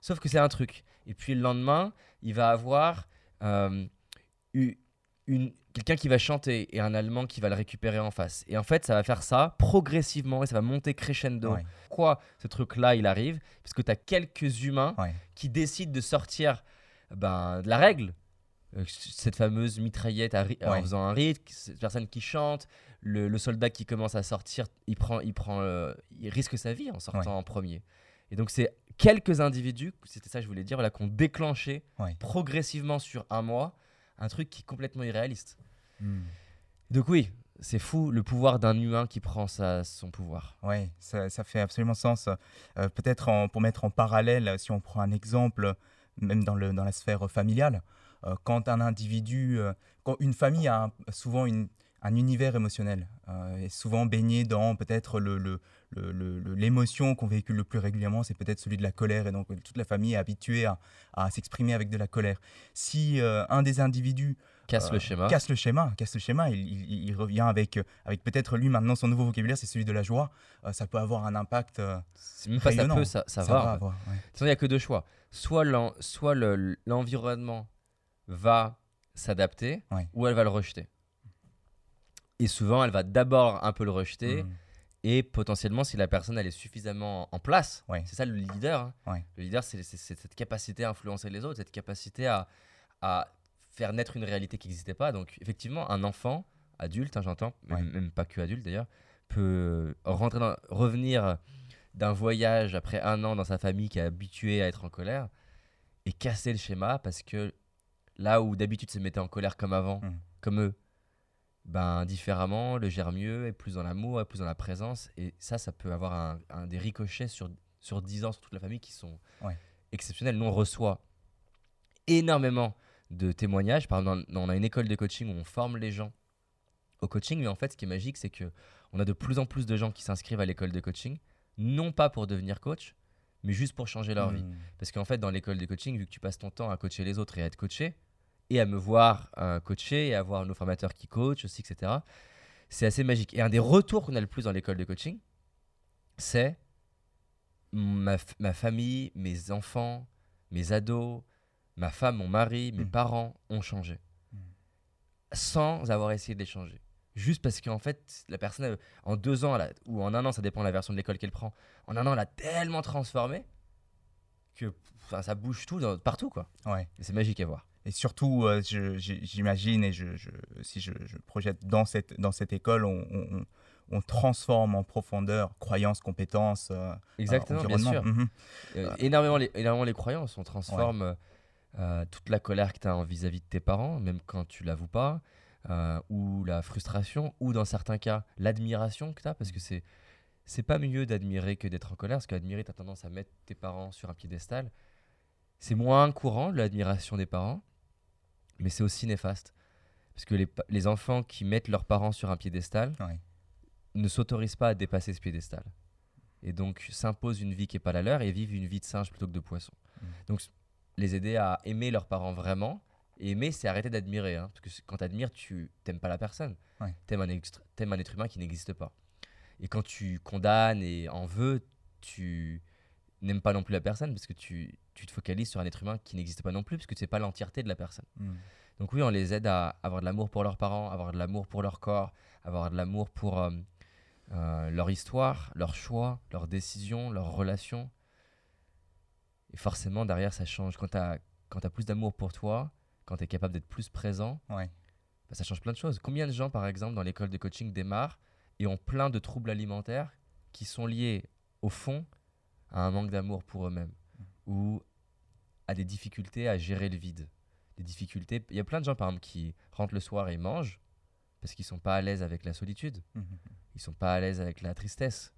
Sauf que c'est un truc. Et puis le lendemain, il va avoir une, quelqu'un qui va chanter et un Allemand qui va le récupérer en face. Et en fait, ça va faire ça progressivement et ça va monter crescendo. Ouais. Pourquoi ce truc-là, il arrive? Parce que tu as quelques humains Ouais. qui décident de sortir ben, de la règle. Euh, Cette fameuse mitraillette à en faisant un rythme, cette personne qui chante, le, le soldat qui commence à sortir, il, prend, il, prend, euh, il risque sa vie en sortant en premier. Et donc, c'est quelques individus, c'était ça que je voulais dire, voilà, qui ont déclenché progressivement sur un mois un truc qui est complètement irréaliste. Hmm. Donc, oui, c'est fou le pouvoir d'un humain qui prend sa, son pouvoir. Oui, ça, ça fait absolument sens. Euh, Peut-être pour mettre en parallèle, si on prend un exemple, même dans, le, dans la sphère familiale, euh, quand un individu, euh, quand une famille a souvent une- un univers émotionnel, euh, est souvent baigné dans peut-être le, le- le- le- le- l'émotion qu'on véhicule le plus régulièrement, c'est peut-être celui de la colère, et donc euh, toute la famille est habituée à, à s'exprimer avec de la colère. Si euh, un des individus Casse euh, le schéma. Casse le schéma, casse le schéma. Il, il- il revient avec, euh, avec peut-être lui maintenant son nouveau vocabulaire, c'est celui de la joie. Euh, ça peut avoir un impact. euh, même pas ça peut, ça, ça, va. avoir. ouais. Il n'y a que deux choix. Soit l'en- soit le- l'environnement va s'adapter, Ouais. ou elle va le rejeter. Et souvent, elle va d'abord un peu le rejeter, Mm. et potentiellement, si la personne elle est suffisamment en place, Ouais. c'est ça le leader. hein. Ouais. Le leader, c'est cette capacité à influencer les autres, cette capacité à, à faire naître une réalité qui n'existait pas. Donc, effectivement, un enfant, adulte, hein, j'entends, même, Ouais. même pas que adulte d'ailleurs, peut rentrer dans, revenir d'un voyage après un an dans sa famille qui est habitué à être en colère et casser le schéma parce que là où d'habitude se mettait en colère comme avant, Mm. comme eux, ben différemment, le gère mieux, est plus dans l'amour, est plus dans la présence. Et ça, ça peut avoir un, un des ricochets sur, sur 10 ans sur toute la famille qui sont Ouais. exceptionnels. Nous, on reçoit énormément de témoignages. Par exemple, dans- on a une école de coaching où on forme les gens au coaching. Mais en fait, ce qui est magique, c'est que on a de plus en plus de gens qui s'inscrivent à l'école de coaching, non pas pour devenir coach, mais juste pour changer leur vie. Mm. Parce qu'en fait, dans l'école de coaching, vu que tu passes ton temps à coacher les autres et à être coaché, et à me voir euh, coacher, et à voir nos formateurs qui coachent aussi, etc., c'est assez magique. Et un des retours qu'on a le plus dans l'école de coaching, c'est ma, famille, mes enfants, mes ados, ma femme, mon mari, mes Mm. parents ont changé. Mm. Sans avoir essayé de les changer. Juste parce qu'en fait, la personne, euh, en deux ans, elle a- ou en un an, ça dépend de la version de l'école qu'elle prend, en un an, elle a tellement transformé que ça bouge tout dans- partout. quoi. Ouais. C'est magique à voir. Et surtout, euh, j'imagine, et je, je- si je, je projette dans cette, dans cette école, on, on- on transforme en profondeur croyances, compétences, euh, Exactement, bien sûr. Mhm. Euh, énormément, les, énormément les croyances. On transforme euh, toute la colère que tu as vis-à-vis de tes parents, même quand tu l'avoues pas, ou la frustration, ou dans certains cas, l'admiration que tu as, parce que c'est. C'est pas mieux d'admirer que d'être en colère, parce qu'admirer, tu as tendance à mettre tes parents sur un piédestal. C'est moins courant, l'admiration des parents, mais c'est aussi néfaste. Parce que les, les enfants qui mettent leurs parents sur un piédestal Ouais. ne s'autorisent pas à dépasser ce piédestal. Et donc s'imposent une vie qui n'est pas la leur et vivent une vie de singe plutôt que de poisson. Mm. Donc les aider à aimer leurs parents vraiment. Et aimer, c'est arrêter d'admirer. hein, parce que quand tu admires, tu n'aimes pas la personne. Ouais. Tu aimes t'aimes un être humain qui n'existe pas. Et quand tu condamnes et en veux, tu n'aimes pas non plus la personne parce que tu, tu te focalises sur un être humain qui n'existe pas non plus parce que tu sais pas l'entièreté de la personne. Mm. Donc oui, on les aide à avoir de l'amour pour leurs parents, avoir de l'amour pour leur corps, avoir de l'amour pour euh, euh, leur histoire, leurs choix, leurs décisions, leurs relations. Et forcément, derrière, ça change. Quand tu as, plus d'amour pour toi, quand tu es capable d'être plus présent, Ouais. bah, ça change plein de choses. Combien de gens, par exemple, dans l'école de coaching démarrent et ont plein de troubles alimentaires qui sont liés, au fond, à un manque d'amour pour eux-mêmes ou à des difficultés à gérer le vide des difficultés. Il y a plein de gens, par exemple, qui rentrent le soir et mangent parce qu'ils sont pas à l'aise avec la solitude. Mhm. Ils sont pas à l'aise avec la tristesse.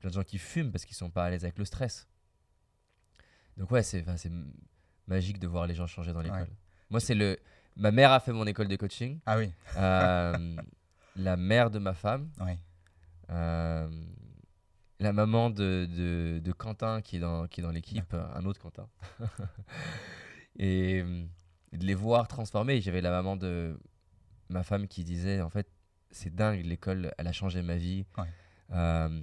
Plein de gens qui fument parce qu'ils sont pas à l'aise avec le stress. Donc ouais, c'est magique de voir les gens changer dans l'école. Moi, c'est le. Ma mère a fait mon école de coaching. Ah oui, Euh, la mère de ma femme. ouais. Euh, la maman de, de, de Quentin qui est dans, qui est dans l'équipe, un autre Quentin. et euh, de les voir transformer. J'avais la maman de ma femme qui disait en fait, c'est dingue, l'école, elle a changé ma vie. Ouais. Euh,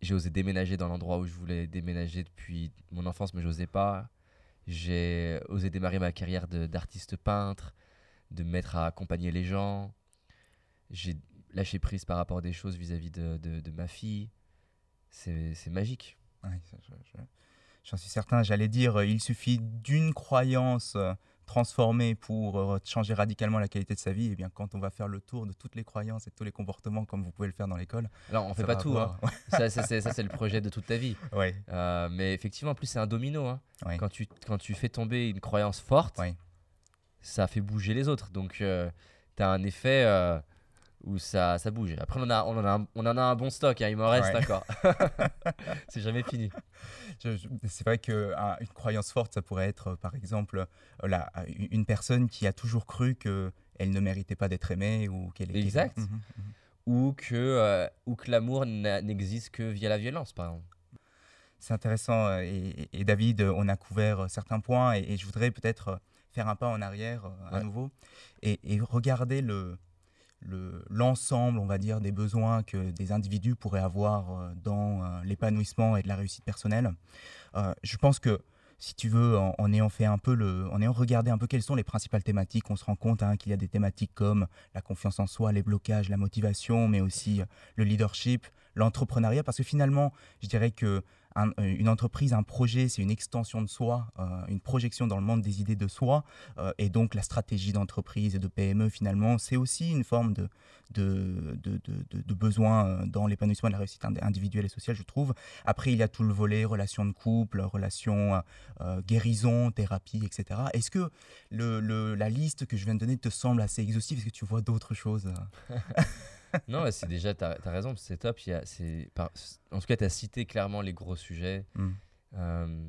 j'ai osé déménager dans l'endroit où je voulais déménager depuis mon enfance, mais j'osais pas. J'ai osé démarrer ma carrière d'artiste peintre, de me mettre à accompagner les gens. J'ai lâché prise par rapport à des choses vis-à-vis de, de- de ma fille. C'est magique. Ouais, J'en suis certain. J'allais dire, euh, il suffit d'une croyance euh, transformée pour euh, changer radicalement la qualité de sa vie. Et bien, quand on va faire le tour de toutes les croyances et de tous les comportements, comme vous pouvez le faire dans l'école, Alors, on fait pas tout. hein. Ça, ça, c'est le projet de toute ta vie. Ouais, Euh, mais effectivement, en plus, c'est un domino. hein. ouais. Quand, tu, quand tu fais tomber une croyance forte, ça fait bouger les autres. Donc, tu as un effet euh, où ça, ça bouge. Après, on en a, on en a, un, on en a un bon stock. hein, il m'en reste Ouais. c'est jamais fini. C'est vrai qu'une croyance forte, ça pourrait être, par exemple, euh, la- une personne qui a toujours cru qu'elle ne méritait pas d'être aimée ou qu'elle était... Exact. Mhm, mhm. Ou que, euh, ou que l'amour n'existe que via la violence, par exemple. C'est intéressant. euh, Et, et David, on a couvert certains points et, et je voudrais peut-être faire un pas en arrière à Ouais. nouveau et, et regarder le le- l'ensemble, on va dire, des besoins que des individus pourraient avoir euh, dans euh, l'épanouissement et de la réussite personnelle. Euh, je pense que si tu veux, en, ayant fait un peu en ayant regardé un peu quelles sont les principales thématiques, on se rend compte hein, qu'il y a des thématiques comme la confiance en soi, les blocages, la motivation, mais aussi le leadership, l'entrepreneuriat, parce que finalement, je dirais que euh, une entreprise, un projet, c'est une extension de soi, euh, une projection dans le monde des idées de soi, euh, et donc la stratégie d'entreprise et de PME, finalement, c'est aussi une forme de, de, de, de- de- besoin dans l'épanouissement de la réussite ind- individuelle et sociale, je trouve. Après, il y a tout le volet relations de couple, relations guérison, thérapie, etc. Est-ce que le, le- la liste que je viens de donner te semble assez exhaustive? Est-ce que tu vois d'autres choses? non, c'est déjà, tu as, raison, c'est top. y a- c'est par- en tout cas, tu as cité clairement les gros sujets. Hmm. Euh,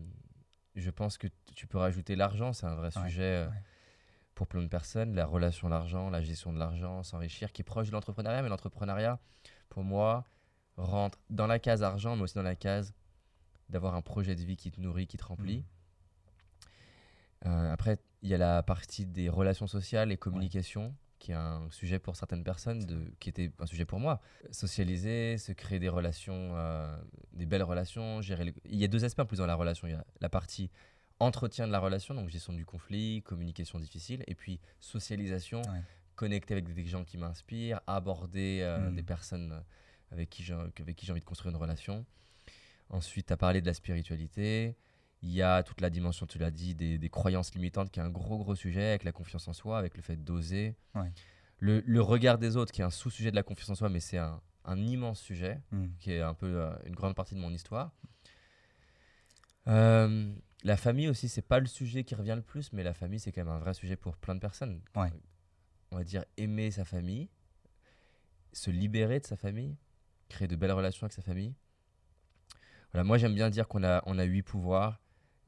je pense que tu peux rajouter l'argent, c'est un vrai Ouais, sujet euh, ouais. pour plein de personnes. La relation à l'argent, la gestion de l'argent, s'enrichir, qui est proche de l'entrepreneuriat. Mais l'entrepreneuriat, pour moi, rentre dans la case argent, mais aussi dans la case d'avoir un projet de vie qui te nourrit, qui te remplit. Euh, après, il y a la partie des relations sociales et communication, qui est un sujet pour certaines personnes, de, qui était un sujet pour moi. Socialiser, se créer des relations, euh, des belles relations, gérer les- Il y a deux aspects en plus dans la relation. Il y a la partie entretien de la relation, donc gestion du conflit, communication difficile, et puis socialisation, Ouais. connecter avec des gens qui m'inspirent, aborder euh, Mm. des personnes avec qui j'ai avec qui j'ai envie de construire une relation. Ensuite, tu as parlé de la spiritualité. Il y a toute la dimension, tu l'as dit, des, des croyances limitantes, qui est un gros, gros sujet, avec la confiance en soi, avec le fait d'oser. Ouais. Le, le regard des autres, qui est un sous-sujet de la confiance en soi, mais c'est un, un immense sujet, Hmm. qui est un peu euh, une grande partie de mon histoire. Euh, la famille aussi, c'est pas le sujet qui revient le plus, mais la famille, c'est quand même un vrai sujet pour plein de personnes. Ouais. On va dire aimer sa famille, se libérer de sa famille, créer de belles relations avec sa famille. Voilà, moi j'aime bien dire qu'on a, on a huit pouvoirs,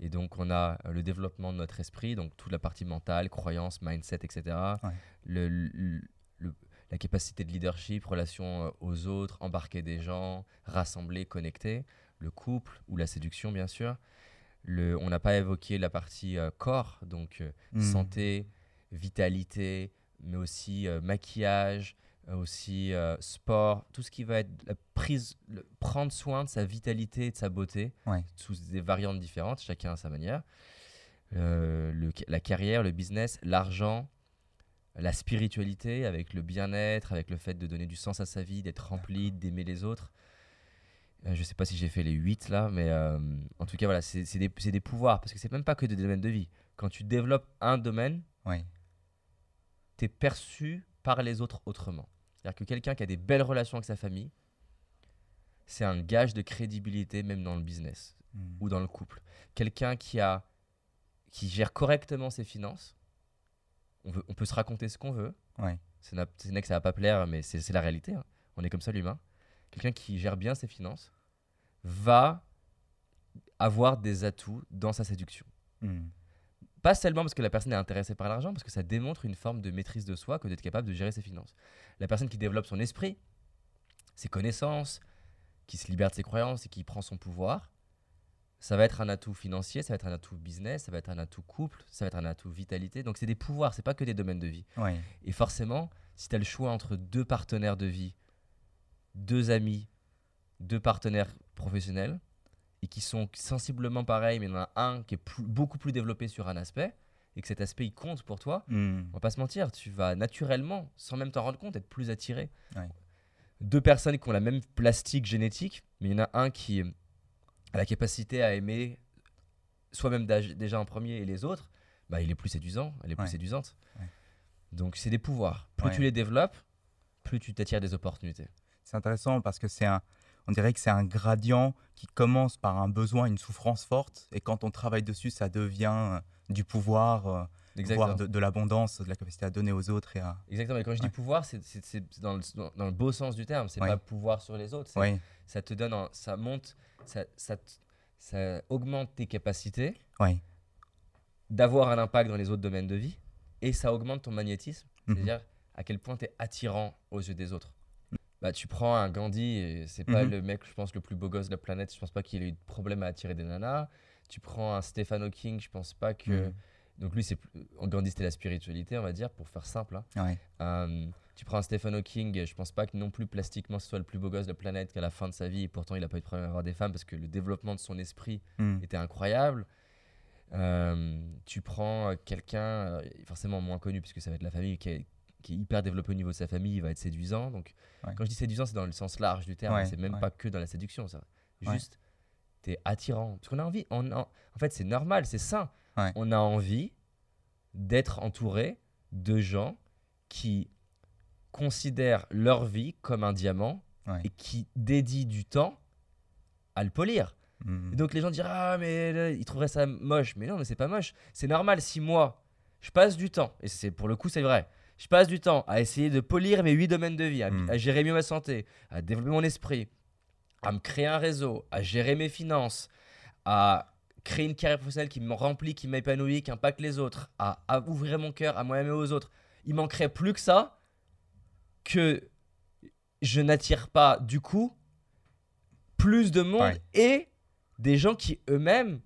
et donc on a euh, le développement de notre esprit, donc toute la partie mentale, croyance, mindset, etc. Ouais. Le, le- le- la capacité de leadership, relation euh, aux autres, embarquer des gens, rassembler, connecter, le couple ou la séduction bien sûr. Le, on n'a pas évoqué la partie euh, corps, donc euh, Mm. santé, vitalité, mais aussi euh, maquillage, aussi euh, sport, tout ce qui va être la prise, le- prendre soin de sa vitalité et de sa beauté Ouais. sous des variantes différentes, chacun à sa manière. Euh, le- la carrière, le business, l'argent, la spiritualité avec le bien-être, avec le fait de donner du sens à sa vie, d'être rempli, d'aimer les autres. Euh, je sais pas si j'ai fait les 8 là, mais euh, en tout cas, voilà, c'est des, des pouvoirs, parce que c'est même pas que des domaines de vie. Quand tu développes un domaine, Ouais. tu es perçu par les autres autrement. C'est-à-dire que quelqu'un qui a des belles relations avec sa famille, c'est un gage de crédibilité même dans le business Hmm. ou dans le couple. Quelqu'un qui a qui gère correctement ses finances, on, veut, on peut se raconter ce qu'on veut. Ouais. C'est que ça va pas plaire, mais c'est c'est la réalité. hein. On est comme ça, l'humain. Quelqu'un qui gère bien ses finances va avoir des atouts dans sa séduction. Hmm. Pas seulement parce que la personne est intéressée par l'argent, parce que ça démontre une forme de maîtrise de soi que d'être capable de gérer ses finances. La personne qui développe son esprit, ses connaissances, qui se libère de ses croyances et qui prend son pouvoir, ça va être un atout financier, ça va être un atout business, ça va être un atout couple, ça va être un atout vitalité. Donc c'est des pouvoirs, c'est pas que des domaines de vie. Et forcément, si tu as le choix entre deux partenaires de vie, deux amis, deux partenaires professionnels, et qui sont sensiblement pareils, mais il y en a un qui est plus- beaucoup plus développé sur un aspect, et que cet aspect il compte pour toi, Hmm. on va pas se mentir, tu vas naturellement, sans même t'en rendre compte, être plus attiré. Ouais. Deux personnes qui ont la même plastique génétique, mais il y en a un qui a la capacité à aimer soi-même déjà en premier et les autres, bah, il est plus séduisant, elle est plus Ouais. séduisante. Ouais. Donc c'est des pouvoirs. Plus tu les développes, plus tu t'attires des opportunités. C'est intéressant parce que c'est un, on dirait que c'est un gradient qui commence par un besoin, une souffrance forte, et quand on travaille dessus, ça devient euh, du pouvoir, euh, Exactement. voire de, de l'abondance, de la capacité à donner aux autres et à. Exactement. Et quand je dis pouvoir, c'est dans, le, dans- dans le beau sens du terme. C'est Ouais. pas pouvoir sur les autres. Ouais, Ça te donne, un- ça monte, ça, ça, te- ça augmente tes capacités d'avoir un impact dans les autres domaines de vie et ça augmente ton magnétisme, Mhm. c'est-à-dire à quel point tu es attirant aux yeux des autres. Bah, tu prends un Gandhi, et c'est pas Mhm. le mec, je pense, le plus beau gosse de la planète. Je pense pas qu'il ait eu de problème à attirer des nanas. Tu prends un Stephen Hawking, je pense pas que. Mhm. Donc lui, c'est plus- Gandhi, c'était la spiritualité, on va dire, pour faire simple. hein. ouais, Euh, tu prends un Stephen Hawking, je pense pas que non plus plastiquement ce soit le plus beau gosse de la planète qu'à la fin de sa vie, et pourtant il a pas eu de problème à avoir des femmes parce que le développement de son esprit Hmm. était incroyable. Euh, tu prends euh, quelqu'un, alors, forcément moins connu puisque ça va être la famille, qui est, qui est hyper développé au niveau de sa famille, il va être séduisant. Donc Ouais. quand je dis séduisant, c'est dans le sens large du terme, Ouais, c'est même ouais. pas que dans la séduction, ça. Juste, t'es attirant. Parce qu'on a envie, on, en en fait c'est normal, c'est sain. On a envie d'être entouré de gens qui considèrent leur vie comme un diamant et qui dédient du temps à le polir. Et donc les gens diront ah mais là, ils trouveraient ça moche, mais non mais c'est pas moche. C'est normal si moi je passe du temps et c'est pour le coup c'est vrai. Je passe du temps à essayer de polir mes huit domaines de vie, à, Mm. à gérer mieux ma santé, à développer mon esprit, à me créer un réseau, à gérer mes finances, à créer une carrière professionnelle qui me remplit, qui m'épanouit, qui impacte les autres, à, à ouvrir mon cœur à moi-même et aux autres. Il manquerait plus que ça que je n'attire pas du coup plus de monde Ouais. et des gens qui eux-mêmes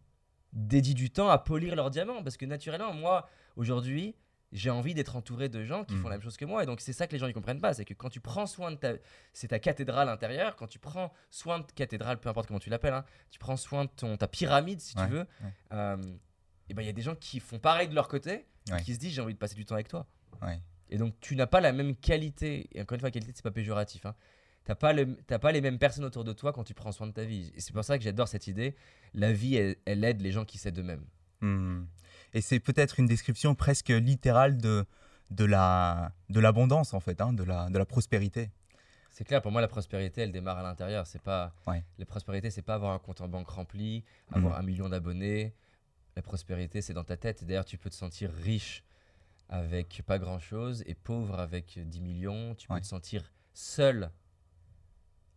dédient du temps à polir leurs diamants. Parce que naturellement, moi, aujourd'hui, j'ai envie d'être entouré de gens qui font la même chose que moi. Et donc, c'est ça que les gens ne comprennent pas. C'est que quand tu prends soin de ta. C'est ta cathédrale intérieure. Quand tu prends soin de cathédrale, peu importe comment tu l'appelles, hein, tu prends soin de ton, ta pyramide, si Ouais, tu veux. ouais. euh, et ben, il y a des gens qui font pareil de leur côté, Ouais. qui se disent j'ai envie de passer du temps avec toi. Et donc, tu n'as pas la même qualité. Et encore une fois, qualité, c'est pas péjoratif. Hein. Tu n'as pas, le- t'as pas les mêmes personnes autour de toi quand tu prends soin de ta vie. Et c'est pour ça que j'adore cette idée. La vie, elle, elle aide les gens qui s'aident eux-mêmes. Hmm. Et c'est peut-être une description presque littérale de, de la de l'abondance en fait, hein, de, la, de la prospérité. C'est clair, pour moi, la prospérité, elle démarre à l'intérieur. C'est pas Ouais. La prospérité, c'est pas avoir un compte en banque rempli, avoir Mhm. un million d'abonnés. La prospérité, c'est dans ta tête. D'ailleurs, tu peux te sentir riche avec pas grand-chose et pauvre avec 10 millions. Tu peux Ouais. te sentir seul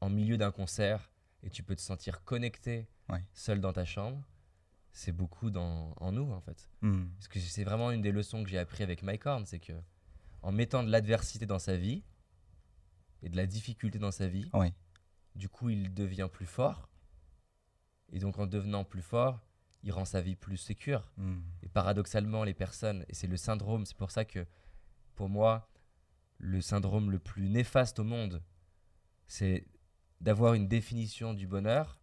en milieu d'un concert et tu peux te sentir connecté Ouais. seul dans ta chambre. C'est beaucoup dans, en nous, en fait. Hmm. Parce que c'est vraiment une des leçons que j'ai appris avec Mike Horn, c'est que en mettant de l'adversité dans sa vie et de la difficulté dans sa vie, du coup, il devient plus fort. Et donc, en devenant plus fort, il rend sa vie plus sécure. Hmm. Et paradoxalement, les personnes, et c'est le syndrome, c'est pour ça que, pour moi, le syndrome le plus néfaste au monde, c'est d'avoir une définition du bonheur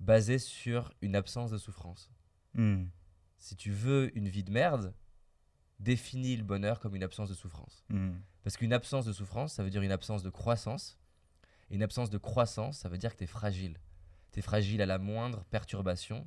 basée sur une absence de souffrance. Hmm. Si tu veux une vie de merde, définis le bonheur comme une absence de souffrance. Hmm. Parce qu'une absence de souffrance, ça veut dire une absence de croissance. Et une absence de croissance, ça veut dire que tu es fragile. Tu es fragile à la moindre perturbation,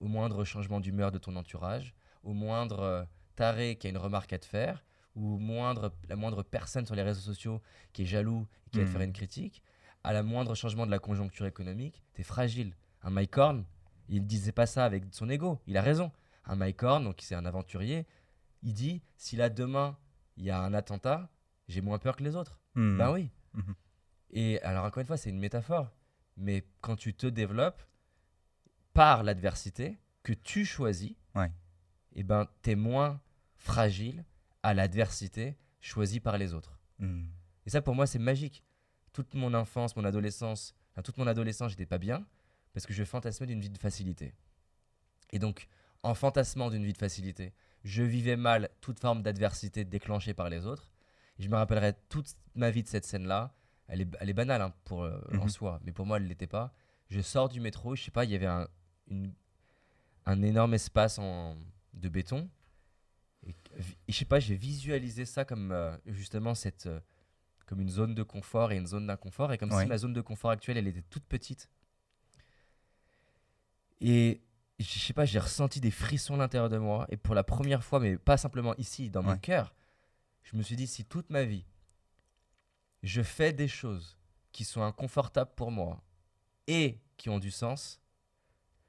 au moindre changement d'humeur de ton entourage, au moindre euh, taré qui a une remarque à te faire, ou moindre, la moindre personne sur les réseaux sociaux qui est jaloux et qui va te Mhm. faire une critique, à la moindre changement de la conjoncture économique, tu es fragile. Un Mike Horn, il disait pas ça avec son ego, il a raison. Un Mike Horn, donc c'est un aventurier, Il dit si là demain il y a un attentat, j'ai moins peur que les autres. Hmm. Ben oui. Mhm. Et alors, encore une fois, c'est une métaphore. Mais quand tu te développes par l'adversité que tu choisis, Ouais. et ben, tu es moins fragile à l'adversité choisie par les autres. Hmm. Et ça, pour moi, c'est magique. Toute mon enfance, mon adolescence, enfin, toute mon adolescence, j'étais pas bien parce que je fantasmais d'une vie de facilité. Et donc, en fantasmant d'une vie de facilité, je vivais mal toute forme d'adversité déclenchée par les autres. Et je me rappellerai toute ma vie de cette scène-là. Elle est, elle est banale hein, pour, euh, en Mhm. soi, mais pour moi, elle ne l'était pas. Je sors du métro, je sais pas, il y avait un, une- un énorme espace en, de béton. Et, et je sais pas, j'ai visualisé ça comme euh, justement cette, euh, comme une zone de confort et une zone d'inconfort. Et comme Ouais. si ma zone de confort actuelle, elle était toute petite. Et je sais pas, j'ai ressenti des frissons à l'intérieur de moi. Et pour la première fois, mais pas simplement ici, dans mon cœur, je me suis dit, si toute ma vie, je fais des choses qui sont inconfortables pour moi et qui ont du sens,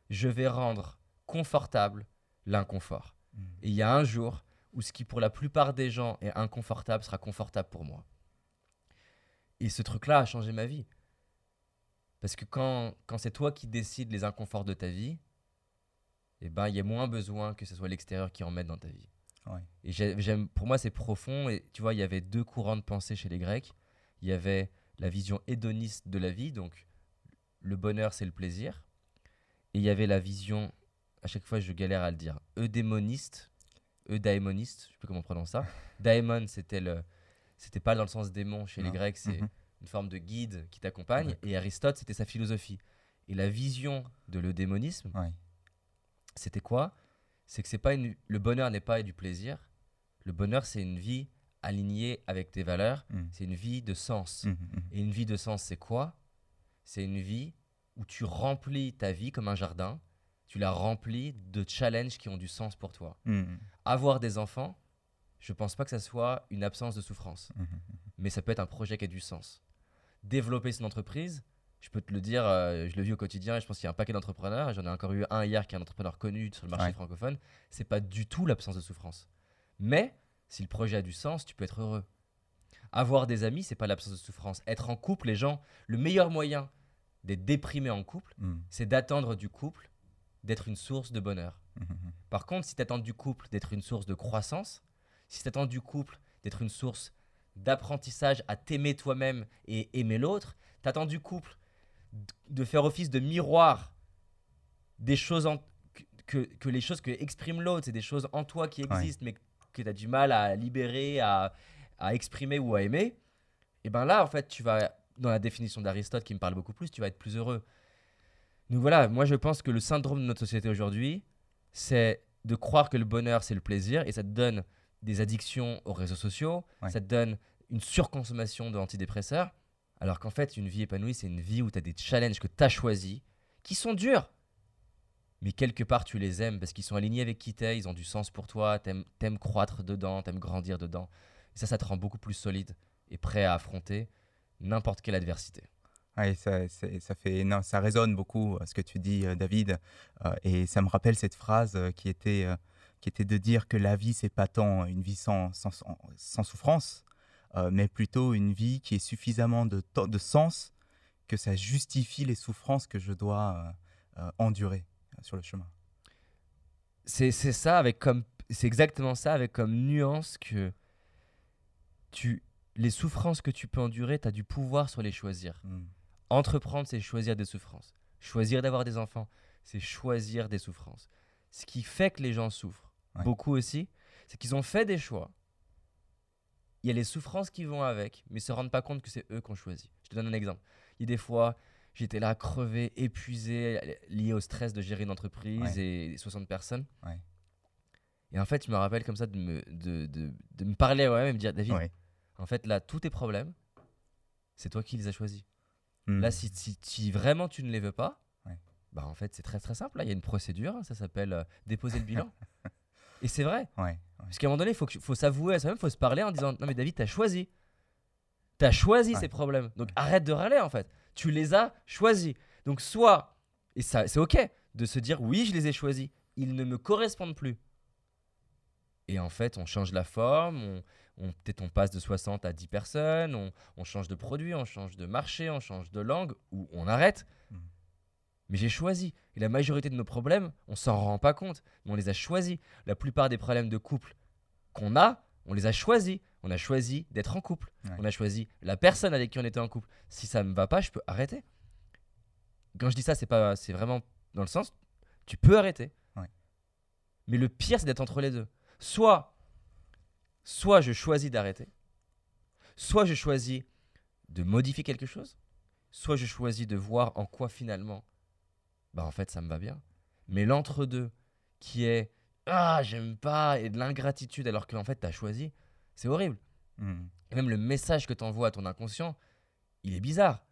je vais rendre confortable l'inconfort. Hmm. Et il y a un jour où ce qui pour la plupart des gens est inconfortable sera confortable pour moi. Et ce truc-là a changé ma vie. Parce que quand, quand c'est toi qui décides les inconforts de ta vie, eh ben, il y a moins besoin que ce soit l'extérieur qui en mette dans ta vie. Ouais. Et j'ai- j'aime, pour moi, c'est profond. Et tu vois, il y avait deux courants de pensée chez les Grecs. Il y avait la vision hédoniste de la vie, donc le bonheur, c'est le plaisir. Et il y avait la vision, à chaque fois, je galère à le dire, eudémoniste, eudaémoniste, je sais plus comment on prononce ça. Daemon, c'était le, c'était pas dans le sens démon chez les. Grecs, c'est Mhm. Une forme de guide qui t'accompagne. Et Aristote, c'était sa philosophie. Et la vision de l'eudémonisme, Ouais. c'était quoi? C'est que c'est pas une... le bonheur n'est pas du plaisir. Le bonheur, c'est une vie alignée avec tes valeurs. Hmm. C'est une vie de sens. Mhm, mhm. Et une vie de sens, c'est quoi? C'est une vie où tu remplis ta vie comme un jardin. Tu la remplis de challenges qui ont du sens pour toi. Avoir des enfants, je pense pas que ça soit une absence de souffrance. Mais ça peut être un projet qui a du sens. Développer son entreprise, je peux te le dire, euh, je le vis au quotidien et je pense qu'il y a un paquet d'entrepreneurs. et J'en ai encore eu un hier qui est un entrepreneur connu sur le marché Ouais. francophone. C'est pas du tout l'absence de souffrance. Mais si le projet a du sens, tu peux être heureux. Avoir des amis, c'est pas l'absence de souffrance. Être en couple, les gens, le meilleur moyen d'être déprimé en couple, Hmm. c'est d'attendre du couple d'être une source de bonheur. Mhm. Par contre, si tu attends du couple d'être une source de croissance, si tu attends du couple d'être une source d'apprentissage à t'aimer toi-même et aimer l'autre, tu attends du couple de faire office de miroir des choses en- que, les choses que exprime l'autre, c'est des choses en toi qui Ouais. existent mais que tu as du mal à libérer, à, à exprimer ou à aimer, et ben là, en fait, tu vas, dans la définition d'Aristote qui me parle beaucoup plus, tu vas être plus heureux. Donc voilà, moi je pense que le syndrome de notre société aujourd'hui, c'est de croire que le bonheur c'est le plaisir et ça te donne des addictions aux réseaux sociaux, Ouais. ça te donne une surconsommation d'antidépresseurs, alors qu'en fait une vie épanouie c'est une vie où tu as des challenges que tu as choisis, qui sont durs, mais quelque part tu les aimes parce qu'ils sont alignés avec qui t'es, ils ont du sens pour toi, t'aimes aimes croître dedans, t'aimes grandir dedans. Et ça, ça te rend beaucoup plus solide et prêt à affronter n'importe quelle adversité. Ouais, ça, c'est- ça, fait, non, ça résonne beaucoup ce que tu dis, euh, David. Euh, et ça me rappelle cette phrase euh, qui, était, euh, qui était de dire que la vie, c'est pas tant une vie sans, sans, sans- sans souffrance, euh, mais plutôt une vie qui est suffisamment de, sens que ça justifie les souffrances que je dois euh, euh, endurer sur le chemin. C'est ça avec comme c'est exactement ça avec comme nuance que tu les souffrances que tu peux endurer, tu as du pouvoir sur les choisir. Mm. Entreprendre, c'est choisir des souffrances. Choisir d'avoir des enfants, c'est choisir des souffrances. Ce qui fait que les gens souffrent, Ouais. beaucoup aussi, c'est qu'ils ont fait des choix. Il y a les souffrances qui vont avec, mais ils se rendent pas compte que c'est eux qui ont choisi. Je te donne un exemple. Il y a des fois, j'étais là crevé, épuisé, lié au stress de gérer une entreprise Ouais. et 60 personnes. Ouais. Et en fait, je me rappelle comme ça de me, de, de, de me parler à moi-même et me dire, David, en fait, là, tous tes problèmes, c'est toi qui les as choisis. Mm. Là, si, si, si vraiment tu ne les veux pas, bah en fait, c'est très très simple. Là, il y a une procédure, hein, ça s'appelle euh, déposer le bilan. Et c'est vrai. Ouais, ouais. Parce qu'à un moment donné, il faut, faut s'avouer à soi-même, il faut se parler en disant Non, mais David, t'as choisi. T'as choisi Ouais. ces problèmes. Donc arrête de râler en fait. Tu les as choisis. Donc soit, et ça, c'est ok de se dire Oui, je les ai choisis. Ils ne me correspondent plus. Et en fait, on change la forme, on, on- peut-être on passe de 60 à 10 personnes, on, on change de produit, on change de marché, on change de langue, ou on arrête. Mhm. Mais j'ai choisi. Et la majorité de nos problèmes, on s'en rend pas compte, mais on les a choisis. La plupart des problèmes de couple qu'on a, on les a choisis. On a choisi d'être en couple. Ouais. On a choisi la personne avec qui on était en couple. Si ça me va pas, je peux arrêter. Quand je dis ça, c'est pas, c'est vraiment dans le sens, tu peux arrêter. Ouais. Mais le pire, c'est d'être entre les deux. Soit, soit je choisis d'arrêter, soit je choisis de modifier quelque chose, soit je choisis de voir en quoi finalement, bah en fait, ça me va bien. Mais l'entre-deux, qui est ah j'aime pas et de l'ingratitude alors qu'en fait, tu as choisi, c'est horrible. Et même le message que tu envoies à ton inconscient, il est bizarre.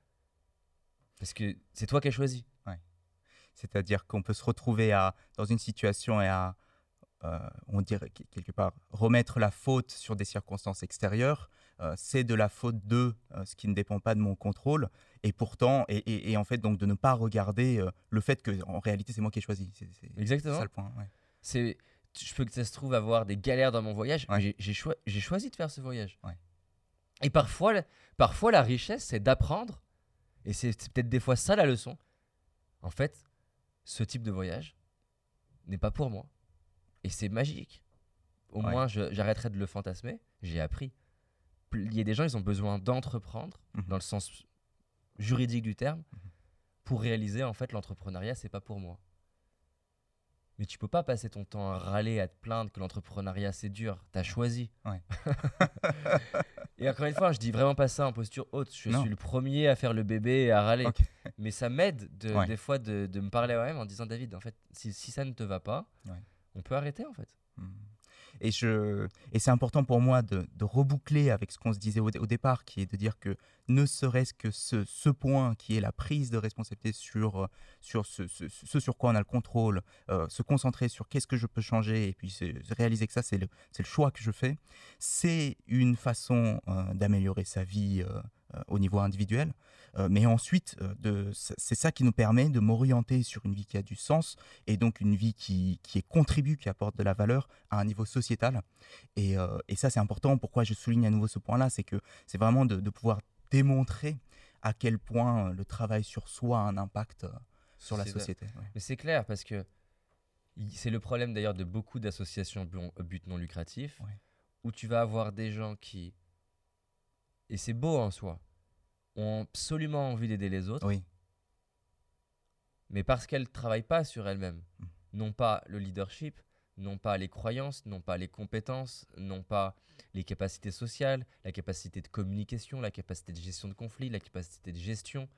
Parce que c'est toi qui as choisi. C'est-à-dire qu'on peut se retrouver à, dans une situation et à, euh, on dirait que- quelque part, remettre la faute sur des circonstances extérieures. Euh, c'est de la faute de euh, ce qui ne dépend pas de mon contrôle. Et pourtant, et, et- et en fait, donc de ne pas regarder euh, le fait que, en réalité, c'est moi qui ai choisi. C'est Exactement. ça le point. ouais. C'est, je peux que ça se trouve avoir des galères dans mon voyage, Ouais. mais j'ai, j'ai choi- j'ai choisi de faire ce voyage. Ouais. Et parfois, la- parfois, la richesse, c'est d'apprendre, et c'est, peut-être des fois ça la leçon. En fait, ce type de voyage n'est pas pour moi. Et c'est magique. Au moins, j'arrêterai de le fantasmer. J'ai appris. Il y a des gens, ils ont besoin d'entreprendre, Mhm. dans le sens juridique du terme, pour réaliser en fait l'entrepreneuriat, c'est pas pour moi. Mais tu peux pas passer ton temps à râler, à te plaindre que l'entrepreneuriat c'est dur. T'as choisi. Ouais. et encore une fois, je dis vraiment pas ça en posture haute. Je Non. suis le premier à faire le bébé et à râler. Mais ça m'aide de- Ouais. des fois de, de me parler à moi-même en disant David, en fait, si, si ça ne te va pas, Ouais. on peut arrêter en fait. Mm. Et, je, et c'est important pour moi de, reboucler avec ce qu'on se disait au, départ, qui est de dire que ne serait-ce que ce, ce point qui est la prise de responsabilité sur, euh, sur ce, ce- sur quoi on a le contrôle, euh, se concentrer sur qu'est-ce que je peux changer, et puis réaliser que ça, c'est le, le choix que je fais, c'est une façon euh, d'améliorer sa vie au niveau individuel. Euh, mais ensuite, euh, c'est ça qui nous permet de m'orienter sur une vie qui a du sens, et donc une vie qui, qui est contribue, qui apporte de la valeur à un niveau sociétal. Et, euh, et ça, c'est important. Pourquoi je souligne à nouveau ce point-là C'est que c'est vraiment de, de pouvoir démontrer à quel point euh, le travail sur soi a un impact euh, sur la société. ouais. Mais c'est clair parce que c'est le problème d'ailleurs de beaucoup d'associations à but non lucratif Ouais. où tu vas avoir des gens qui, et c'est beau en soi, ont absolument envie d'aider les autres, Oui, mais parce qu'elles ne travaillent pas sur elles-mêmes, Mm. non pas le leadership, non pas les croyances, non pas les compétences, non pas les capacités sociales, la capacité de communication, la capacité de gestion de conflit, la capacité de gestion,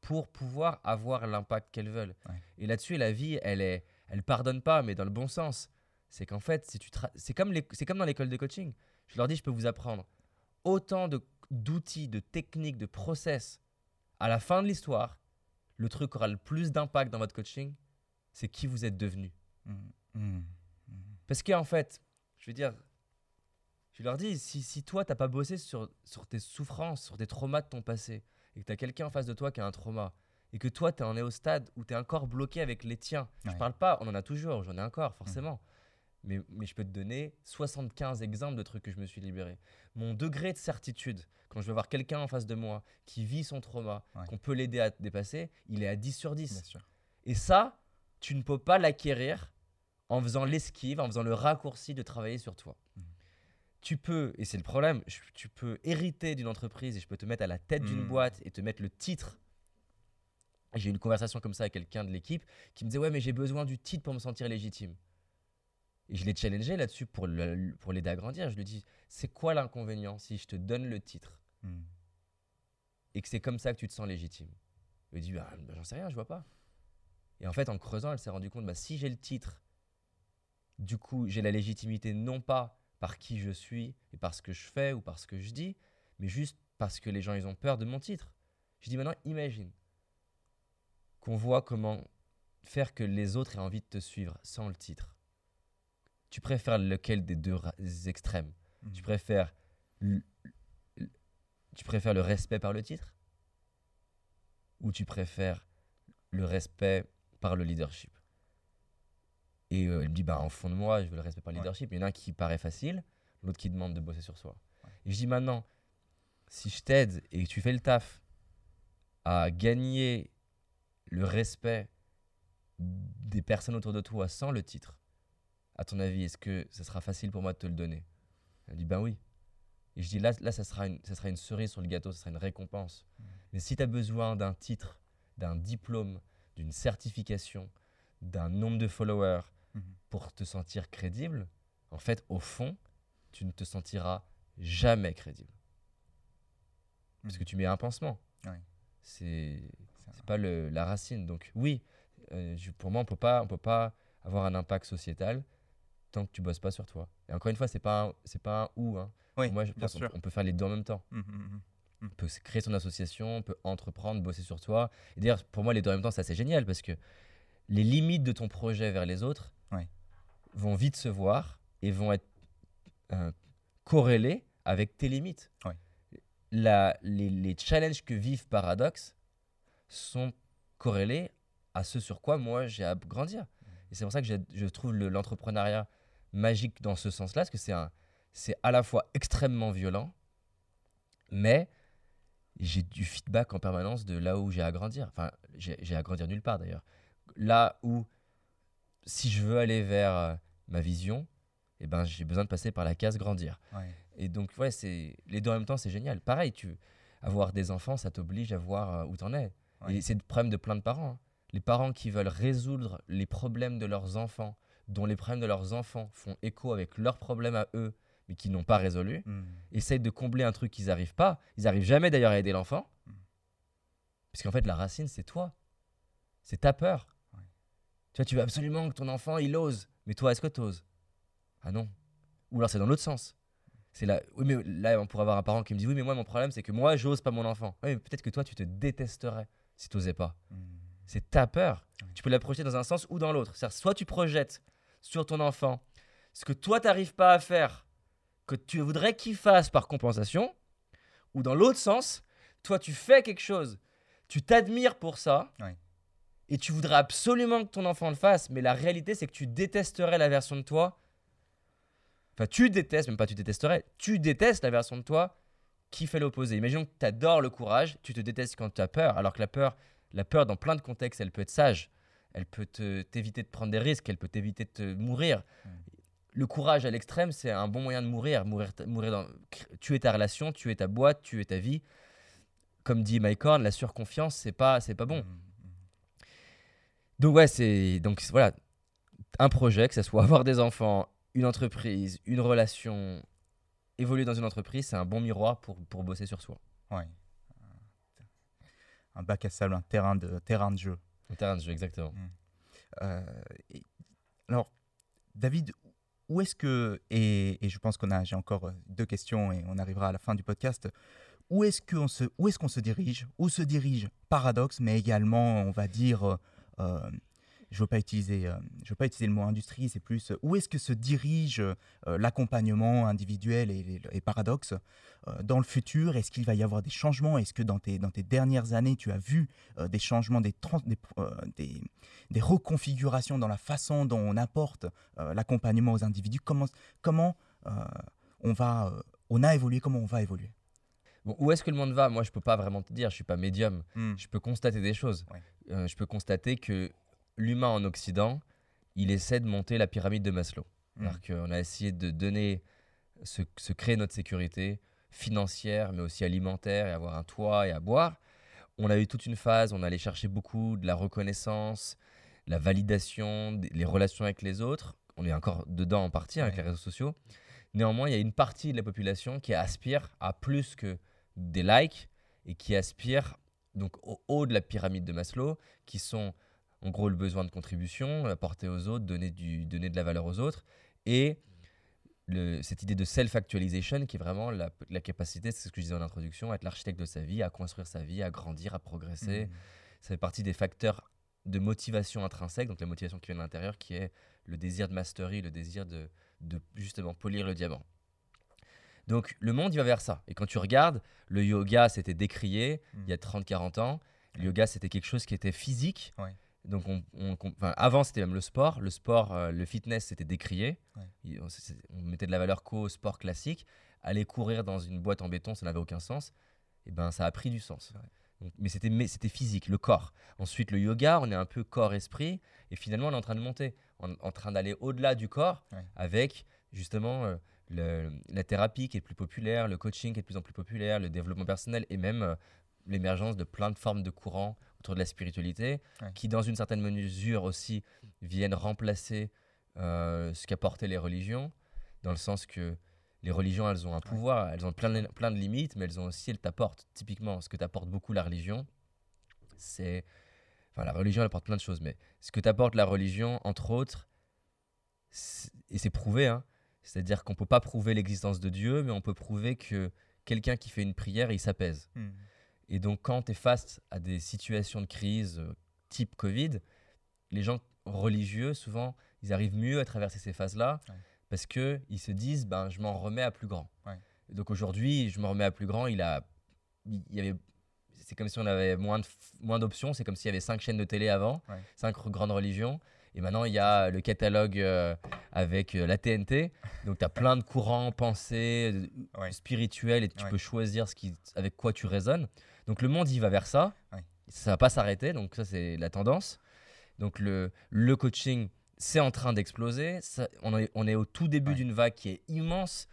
pour pouvoir avoir l'impact qu'elles veulent. Ouais. Et là-dessus, la vie, elle est, elle pardonne pas, mais dans le bon sens. C'est qu'en fait, si tu c'est comme, les- c'est comme dans l'école de coaching. Je leur dis, je peux vous apprendre autant de- d'outils, de techniques, de process. À la fin de l'histoire, le truc qui aura le plus d'impact dans votre coaching, c'est qui vous êtes devenu. Mm, mm, Parce qu'en fait, je veux dire, je leur dis, si, si toi, t'as pas bossé sur, sur tes souffrances, sur tes traumas de ton passé, et que tu as quelqu'un en face de toi qui a un trauma, et que toi, tu en es au stade où tu es encore bloqué avec les tiens, je Ouais. parle pas, on en a toujours, j'en ai encore, forcément. Mais, mais je peux te donner 75 exemples de trucs que je me suis libéré. Mon degré de certitude, quand je vais voir quelqu'un en face de moi qui vit son trauma, Ouais. qu'on peut l'aider à dépasser, il est à 10 sur 10. bien sûr. Et ça, tu ne peux pas l'acquérir en faisant l'esquive, en faisant le raccourci de travailler sur toi. Mhm. Tu peux, et c'est le problème, je- tu peux hériter d'une entreprise et je peux te mettre à la tête d'une Mhm. boîte et te mettre le titre. J'ai eu une conversation comme ça avec quelqu'un de l'équipe qui me disait Ouais, mais j'ai besoin du titre pour me sentir légitime. Et je l'ai challengé là-dessus pour l'aider à grandir. Je lui dis C'est quoi l'inconvénient si je te donne le titre Mm, et que c'est comme ça que tu te sens légitime? Elle dit, bah, bah, j'en sais rien, je vois pas. Et en fait, en creusant, elle s'est rendue compte, bah, si j'ai le titre, du coup, j'ai la légitimité non pas par qui je suis et par ce que je fais ou par ce que je dis, mais juste parce que les gens, ils ont peur de mon titre. Je dis maintenant, imagine qu'on voit comment faire que les autres aient envie de te suivre sans le titre. Tu préfères lequel des deux extrêmes? Mm. tu préfères tu préfères le respect par le titre? Ou tu préfères le respect par le leadership? Et euh, il me dit, bah, en fond de moi, je veux le respect par le Ouais. leadership. Il y en a un qui paraît facile, l'autre qui demande de bosser sur soi. Et je dis maintenant, si je t'aide et que tu fais le taf à gagner le respect des personnes autour de toi sans le titre, à ton avis, est-ce que ça sera facile pour moi de te le donner? Elle dit, ben oui. Et je dis, là, là ça, sera une, ça sera une cerise sur le gâteau, ça sera une récompense. Mais si tu as besoin d'un titre, d'un diplôme, d'une certification, d'un nombre de followers Mhm. pour te sentir crédible, en fait, au fond, tu ne te sentiras jamais crédible. Parce Mhm. que tu mets un pansement. Ouais. C'est pas le, la racine. Donc oui, euh, je- pour moi, on peut pas, on peut pas avoir un impact sociétal tant que tu bosses pas sur toi. Et encore une fois, c'est pas, c'est pas un ou. Hein. Oui, moi, je pense on peut faire les deux en même temps. Mhm, mhm. On peut créer son association, on peut entreprendre, bosser sur toi. Et d'ailleurs, pour moi, les deux en même temps, c'est assez génial parce que les limites de ton projet vers les autres vont vite se voir et vont être euh, corrélées avec tes limites. Ouais. La- les, les challenges que vivent Paradox sont corrélés à ce sur quoi moi j'ai à grandir. Et c'est pour ça que je trouve le- l'entrepreneuriat magique dans ce sens-là, parce que c'est un- c'est à la fois extrêmement violent, mais j'ai du feedback en permanence de là où j'ai à grandir. Enfin, j'ai à grandir nulle part d'ailleurs. Là où, si je veux aller vers euh, ma vision, eh ben, j'ai besoin de passer par la case grandir. Ouais. Et donc, ouais, c'est les deux en même temps, c'est génial. Pareil, tu avoir des enfants, ça t'oblige à voir euh, où t'en es. Ouais. Et c'est le problème de plein de parents. hein. Les parents qui veulent résoudre les problèmes de leurs enfants, dont les problèmes de leurs enfants font écho avec leurs problèmes à eux, mais qui n'ont pas résolus, Mhm. essayent de combler un truc qu'ils n'arrivent pas. Ils n'arrivent jamais d'ailleurs à aider l'enfant. Mm. Puisqu'en fait, la racine, c'est toi. C'est ta peur. Ouais. Tu vois, tu veux absolument que ton enfant, il ose. Mais toi, est-ce que tu oses Ah non. Ou alors c'est dans l'autre sens. C'est là, oui, mais là, on pourrait avoir un parent qui me dit Oui, mais moi, mon problème, c'est que moi, j'ose pas mon enfant. Oui, mais peut-être que toi, tu te détesterais si tu n'osais pas. Mhm. C'est ta peur. Tu peux la projeter dans un sens ou dans l'autre. C'est-à-dire, soit tu projettes sur ton enfant ce que toi, tu n'arrives pas à faire, que tu voudrais qu'il fasse par compensation, ou dans l'autre sens, toi, tu fais quelque chose, tu t'admires pour ça, et tu voudrais absolument que ton enfant le fasse, mais la réalité, c'est que tu détesterais la version de toi. Enfin, tu détestes, même pas tu détesterais, tu détestes la version de toi qui fait l'opposé. Imaginons que tu adores le courage, tu te détestes quand tu as peur, alors que la peur, la peur dans plein de contextes, elle peut être sage. Elle peut te- t'éviter de prendre des risques, elle peut t'éviter de te mourir. Mm. Le courage à l'extrême, c'est un bon moyen de mourir. Mourir, dans, tuer ta relation, tuer ta boîte, tuer ta vie. Comme dit Mike Horn, la surconfiance, c'est pas, c'est pas bon. Mhm. Donc ouais, c'est donc voilà un projet, que ce soit avoir des enfants, une entreprise, une relation, évoluer dans une entreprise, c'est un bon miroir pour, pour bosser sur soi. Ouais. Un bac à sable, un terrain de, terrain de jeu. Terrain de jeu, exactement. Euh, et- alors, David, où est-ce que, et, et je pense qu'on a, j'ai encore euh, deux questions et on arrivera à la fin du podcast, où est-ce qu'on se, où est-ce qu'on se dirige? Où se dirige Paradoxe, mais également, on va dire, euh, euh, je veux pas utiliser, euh, je veux pas utiliser le mot industrie, c'est plus euh, où est-ce que se dirige euh, l'accompagnement individuel et, et- Paradoxe dans le futur? Est-ce qu'il va y avoir des changements? Est-ce que dans tes, dans tes dernières années, tu as vu des changements, des, des, des, des reconfigurations dans la façon dont on apporte l'accompagnement aux individus? Comment, comment on, va, on a évolué Comment on va évoluer? Bon, où est-ce que le monde va? Moi, je peux pas vraiment te dire. Je suis pas médium. Je peux constater des choses. Ouais. Euh, je peux constater que l'humain en Occident, il essaie de monter la pyramide de Maslow. Mm. C'est-à-dire qu'on a essayé de donner, se, se créer notre sécurité financière, mais aussi alimentaire, et avoir un toit et à boire. On a eu toute une phase, on allait chercher beaucoup de la reconnaissance, la validation, les relations avec les autres. On est encore dedans en partie hein, avec Ouais. les réseaux sociaux. Néanmoins, il y a une partie de la population qui aspire à plus que des likes et qui aspire donc au haut de la pyramide de Maslow, qui sont en gros le besoin de contribution, apporter aux autres, donner, du, donner de la valeur aux autres, et le- cette idée de self-actualization qui est vraiment la, la capacité, c'est ce que je disais en introduction, à être l'architecte de sa vie, à construire sa vie, à grandir, à progresser. Mm. Ça fait partie des facteurs de motivation intrinsèque, donc la motivation qui vient de l'intérieur, qui est le désir de mastery, le désir de, de justement polir le diamant. Donc le monde, il va vers ça. Et quand tu regardes, le yoga, c'était décrié Mm. il y a 30-40 ans. Le yoga, c'était quelque chose qui était physique. Ouais. Donc, on, on- on- enfin, avant, c'était même le sport. Le sport, euh, le fitness, c'était décrié. Ouais. Il- On, mettait de la valeur qu'au sport classique. Aller courir dans une boîte en béton, ça n'avait aucun sens. Et ben, ça a pris du sens. Ouais. Donc, mais c'était mais c'était physique, le corps. Ensuite, le yoga, on est un peu corps-esprit. Et finalement, on est en train de monter, en, en train d'aller au-delà du corps Ouais. avec justement euh, le- la thérapie qui est plus populaire, le coaching qui est de plus en plus populaire, le développement personnel et même euh, l'émergence de plein de formes de courants autour de la spiritualité Ouais. qui, dans une certaine mesure aussi, viennent remplacer euh, ce qu'apportaient les religions, dans le sens que les religions, elles ont un pouvoir, elles ont plein de, plein de limites, mais elles ont aussi, elles t'apportent. Typiquement, ce que t'apporte beaucoup la religion, c'est. Enfin, la religion, elle apporte plein de choses, mais ce que t'apporte la religion, entre autres, et c'est prouvé, hein, c'est-à-dire qu'on peut pas prouver l'existence de Dieu, mais on peut prouver que quelqu'un qui fait une prière, il s'apaise. Hmm. Et donc, quand tu es face à des situations de crise euh, type Covid, les gens religieux, souvent, ils arrivent mieux à traverser ces phases-là Ouais. parce qu'ils se disent ben, je m'en remets à plus grand. Ouais. Donc aujourd'hui, je me remets à plus grand. Il a, il y avait, c'est comme si on avait moins de, moins d'options. C'est comme s'il y avait cinq chaînes de télé avant, Ouais. cinq grandes religions. Et maintenant, il y a le catalogue euh, avec euh, la TNT. Donc, tu as plein de courants, pensées, Ouais. spirituels, et tu Ouais. peux choisir ce qui, avec quoi tu résonnes. Donc, le monde, il va vers ça. Ouais. Ça va pas s'arrêter. Donc, ça, c'est la tendance. Donc, le, le coaching, c'est en train d'exploser. On est, on est au tout début Ouais. d'une vague qui est immense.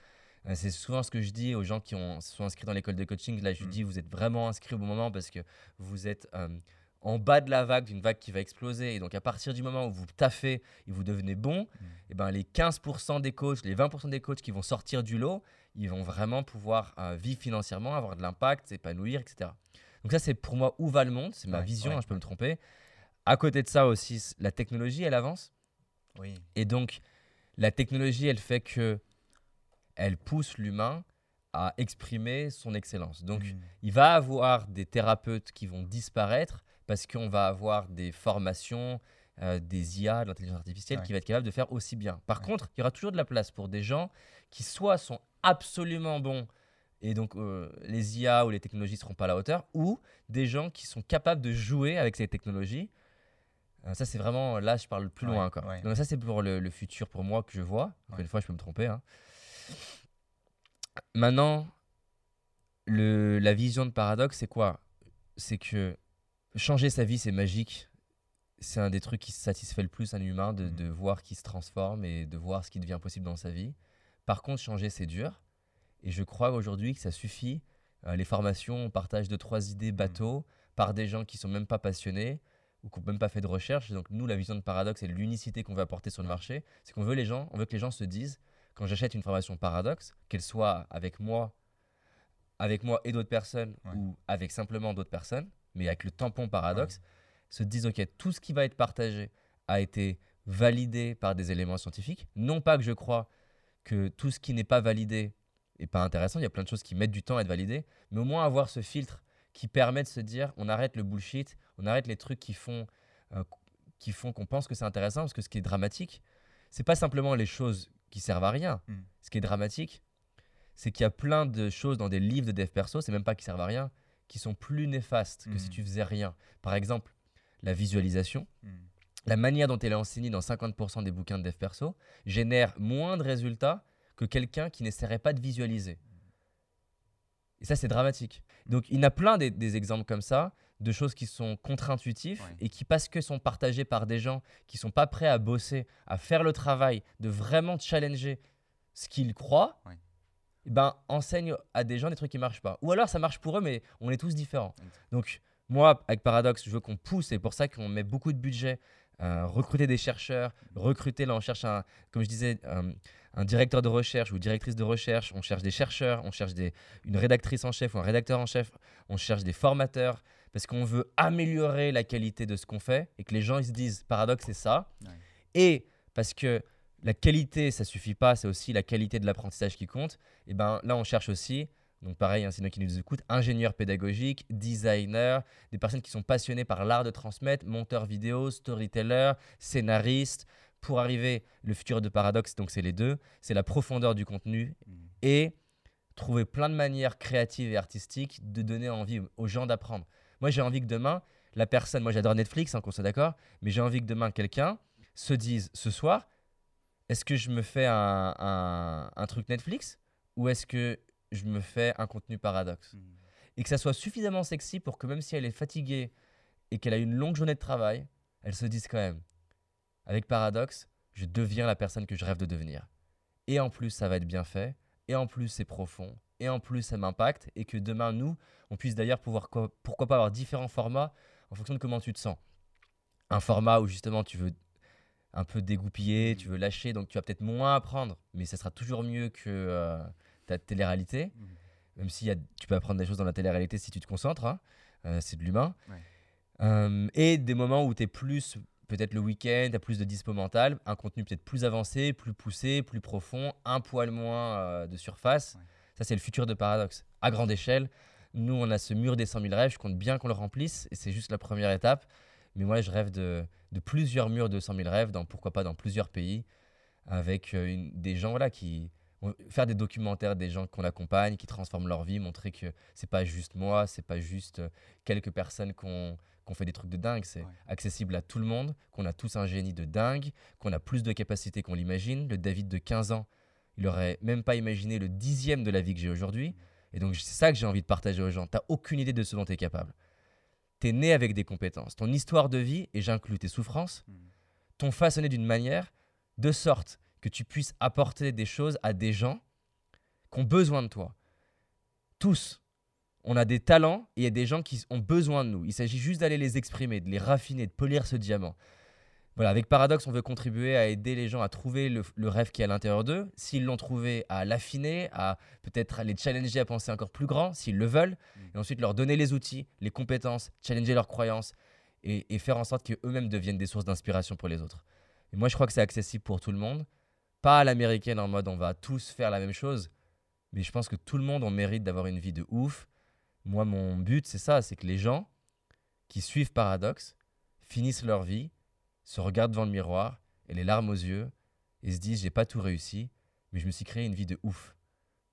Euh, C'est souvent ce que je dis aux gens qui ont, se sont inscrits dans l'école de coaching. Là, je Mm. dis, vous êtes vraiment inscrits au bon moment parce que vous êtes euh, en bas de la vague, d'une vague qui va exploser. Et donc, à partir du moment où vous taffez et vous devenez bon, et ben, les 15% des coachs, les 20% des coachs qui vont sortir du lot, ils vont vraiment pouvoir euh, vivre financièrement, avoir de l'impact, s'épanouir, etc. Donc, ça, c'est pour moi où va le monde. C'est ma Ouais, vision, ouais, hein, je peux me tromper. À côté de ça aussi, la technologie, elle avance. Oui. Et donc, la technologie, elle fait que elle pousse l'humain à exprimer son excellence. Donc, Hmm. il va avoir des thérapeutes qui vont disparaître parce qu'on va avoir des formations, euh, des IA, de l'intelligence artificielle, Ouais. qui va être capable de faire aussi bien. Par Ouais. contre, il y aura toujours de la place pour des gens qui soit sont absolument bons et donc euh, les IA ou les technologies ne seront pas à la hauteur, ou des gens qui sont capables de jouer avec ces technologies. Euh, ça, c'est vraiment, là, je parle plus Ouais, loin encore. ouais. Donc ça, c'est pour le, le futur, pour moi, que je vois. Encore Ouais. une fois, je peux me tromper. hein. Maintenant, le, la vision de paradoxe, c'est quoi? C'est que changer sa vie, c'est magique. C'est un des trucs qui satisfait le plus un humain, de, Mhm. de voir qu'il se transforme et de voir ce qui devient possible dans sa vie. Par contre, changer, c'est dur. Et je crois aujourd'hui que ça suffit. Euh, les formations, on partage deux, trois idées bateaux par des gens qui sont même pas passionnés ou qui n'ont même pas fait de recherche. Donc nous, la vision de paradoxe et l'unicité qu'on veut apporter sur le marché, c'est qu'on veut les gens, on veut que les gens se disent, quand j'achète une formation paradoxe, qu'elle soit avec moi, avec moi et d'autres personnes, Ouais. ou avec simplement d'autres personnes, mais avec le tampon paradoxe, se disent, ok, tout ce qui va être partagé a été validé par des éléments scientifiques. Non pas que je crois que tout ce qui n'est pas validé est pas intéressant, il y a plein de choses qui mettent du temps à être validées, mais au moins avoir ce filtre qui permet de se dire, on arrête le bullshit, on arrête les trucs qui font euh, qui font qu'on pense que c'est intéressant, parce que ce qui est dramatique, c'est pas simplement les choses qui servent à rien. Mm. Ce qui est dramatique, c'est qu'il y a plein de choses dans des livres de dev perso, c'est même pas qui servent à rien, qui sont plus néfastes que si Mm. tu faisais rien. Par exemple, la visualisation, Hmm. la manière dont elle est enseignée dans 50% des bouquins de dev perso génère moins de résultats que quelqu'un qui n'essaierait pas de visualiser. Et ça, c'est dramatique. Donc, il y en a plein des, des exemples comme ça, de choses qui sont contre-intuitives Ouais. et qui, parce que sont partagées par des gens qui sont pas prêts à bosser, à faire le travail, de vraiment challenger ce qu'ils croient, Ouais. eh ben, enseignent à des gens des trucs qui marchent pas. Ou alors, ça marche pour eux, mais on est tous différents. Donc, moi, avec Paradox, je veux qu'on pousse, c'est pour ça qu'on met beaucoup de budget. euh, recruter des chercheurs, recruter, là on cherche un, comme je disais, un, un directeur de recherche ou directrice de recherche, on cherche des chercheurs, on cherche des, une rédactrice en chef ou un rédacteur en chef, on cherche des formateurs, parce qu'on veut améliorer la qualité de ce qu'on fait et que les gens ils se disent, Paradox c'est ça, Ouais. et parce que la qualité ça suffit pas, c'est aussi la qualité de l'apprentissage qui compte, et ben là on cherche aussi donc pareil, hein, nous qui nous écoutent, ingénieurs pédagogiques, designers, des personnes qui sont passionnées par l'art de transmettre, monteurs vidéo, storytellers, scénaristes. Pour arriver, le futur de Paradoxe, donc c'est les deux, c'est la profondeur du contenu Hmm. et trouver plein de manières créatives et artistiques de donner envie aux gens d'apprendre. Moi j'ai envie que demain, la personne, moi j'adore Netflix, hein, qu'on soit d'accord, mais j'ai envie que demain quelqu'un se dise ce soir, est-ce que je me fais un, un, un truc Netflix ou est-ce que je me fais un contenu paradoxe Mhm. Et que ça soit suffisamment sexy pour que même si elle est fatiguée et qu'elle a une longue journée de travail, elle se dise quand même, avec paradoxe, je deviens la personne que je rêve de devenir. Et en plus, ça va être bien fait, et en plus, c'est profond, et en plus, ça m'impacte, et que demain, nous, on puisse d'ailleurs pouvoir, quoi- pourquoi pas avoir différents formats en fonction de comment tu te sens. Un format où justement tu veux un peu dégoupiller, tu veux lâcher, donc tu vas peut-être moins apprendre, mais ça sera toujours mieux que euh, ta télé-réalité. Mhm. Même si y a- tu peux apprendre des choses dans la télé-réalité si tu te concentres, hein. Euh, c'est de l'humain. Ouais. Euh, et des moments où tu es plus, peut-être le week-end, tu as plus de dispo mental, un contenu peut-être plus avancé, plus poussé, plus profond, un poil moins euh, de surface. Ouais. Ça, c'est le futur de Paradoxe. À grande échelle, nous, on a ce mur des 100 000 rêves, je compte bien qu'on le remplisse, et c'est juste la première étape. Mais moi, je rêve de, de plusieurs murs de 100 000 rêves, dans, pourquoi pas dans plusieurs pays, avec une- des gens voilà, qui faire des documentaires des gens qu'on accompagne, qui transforment leur vie, montrer que c'est pas juste moi, c'est pas juste euh, quelques personnes qu'on qu'on fait des trucs de dingue, c'est Ouais. accessible à tout le monde, qu'on a tous un génie de dingue, qu'on a plus de capacités qu'on l'imagine. Le David de 15 ans, il aurait même pas imaginé le dixième de la vie que j'ai aujourd'hui. Et donc, c'est ça que j'ai envie de partager aux gens. T'as aucune idée de ce dont tu es capable. Tu es né avec des compétences. Ton histoire de vie, et j'inclus tes souffrances, Mhm. t'ont façonné d'une manière de sorte que tu puisses apporter des choses à des gens qui ont besoin de toi. Tous. On a des talents et il y a des gens qui ont besoin de nous. Il s'agit juste d'aller les exprimer, de les raffiner, de polir ce diamant. Voilà, avec Paradoxe, on veut contribuer à aider les gens à trouver le, le rêve qui est à l'intérieur d'eux. S'ils l'ont trouvé, à l'affiner, à peut-être les challenger à penser encore plus grand, s'ils le veulent. Et ensuite, leur donner les outils, les compétences, challenger leurs croyances et, et faire en sorte qu'eux-mêmes deviennent des sources d'inspiration pour les autres. Et moi, je crois que c'est accessible pour tout le monde. Pas à l'américaine en mode on va tous faire la même chose, mais je pense que tout le monde en mérite d'avoir une vie de ouf. Moi, mon but, c'est ça, c'est que les gens qui suivent Paradoxe finissent leur vie, se regardent devant le miroir et les larmes aux yeux et se disent j'ai pas tout réussi, mais je me suis créé une vie de ouf.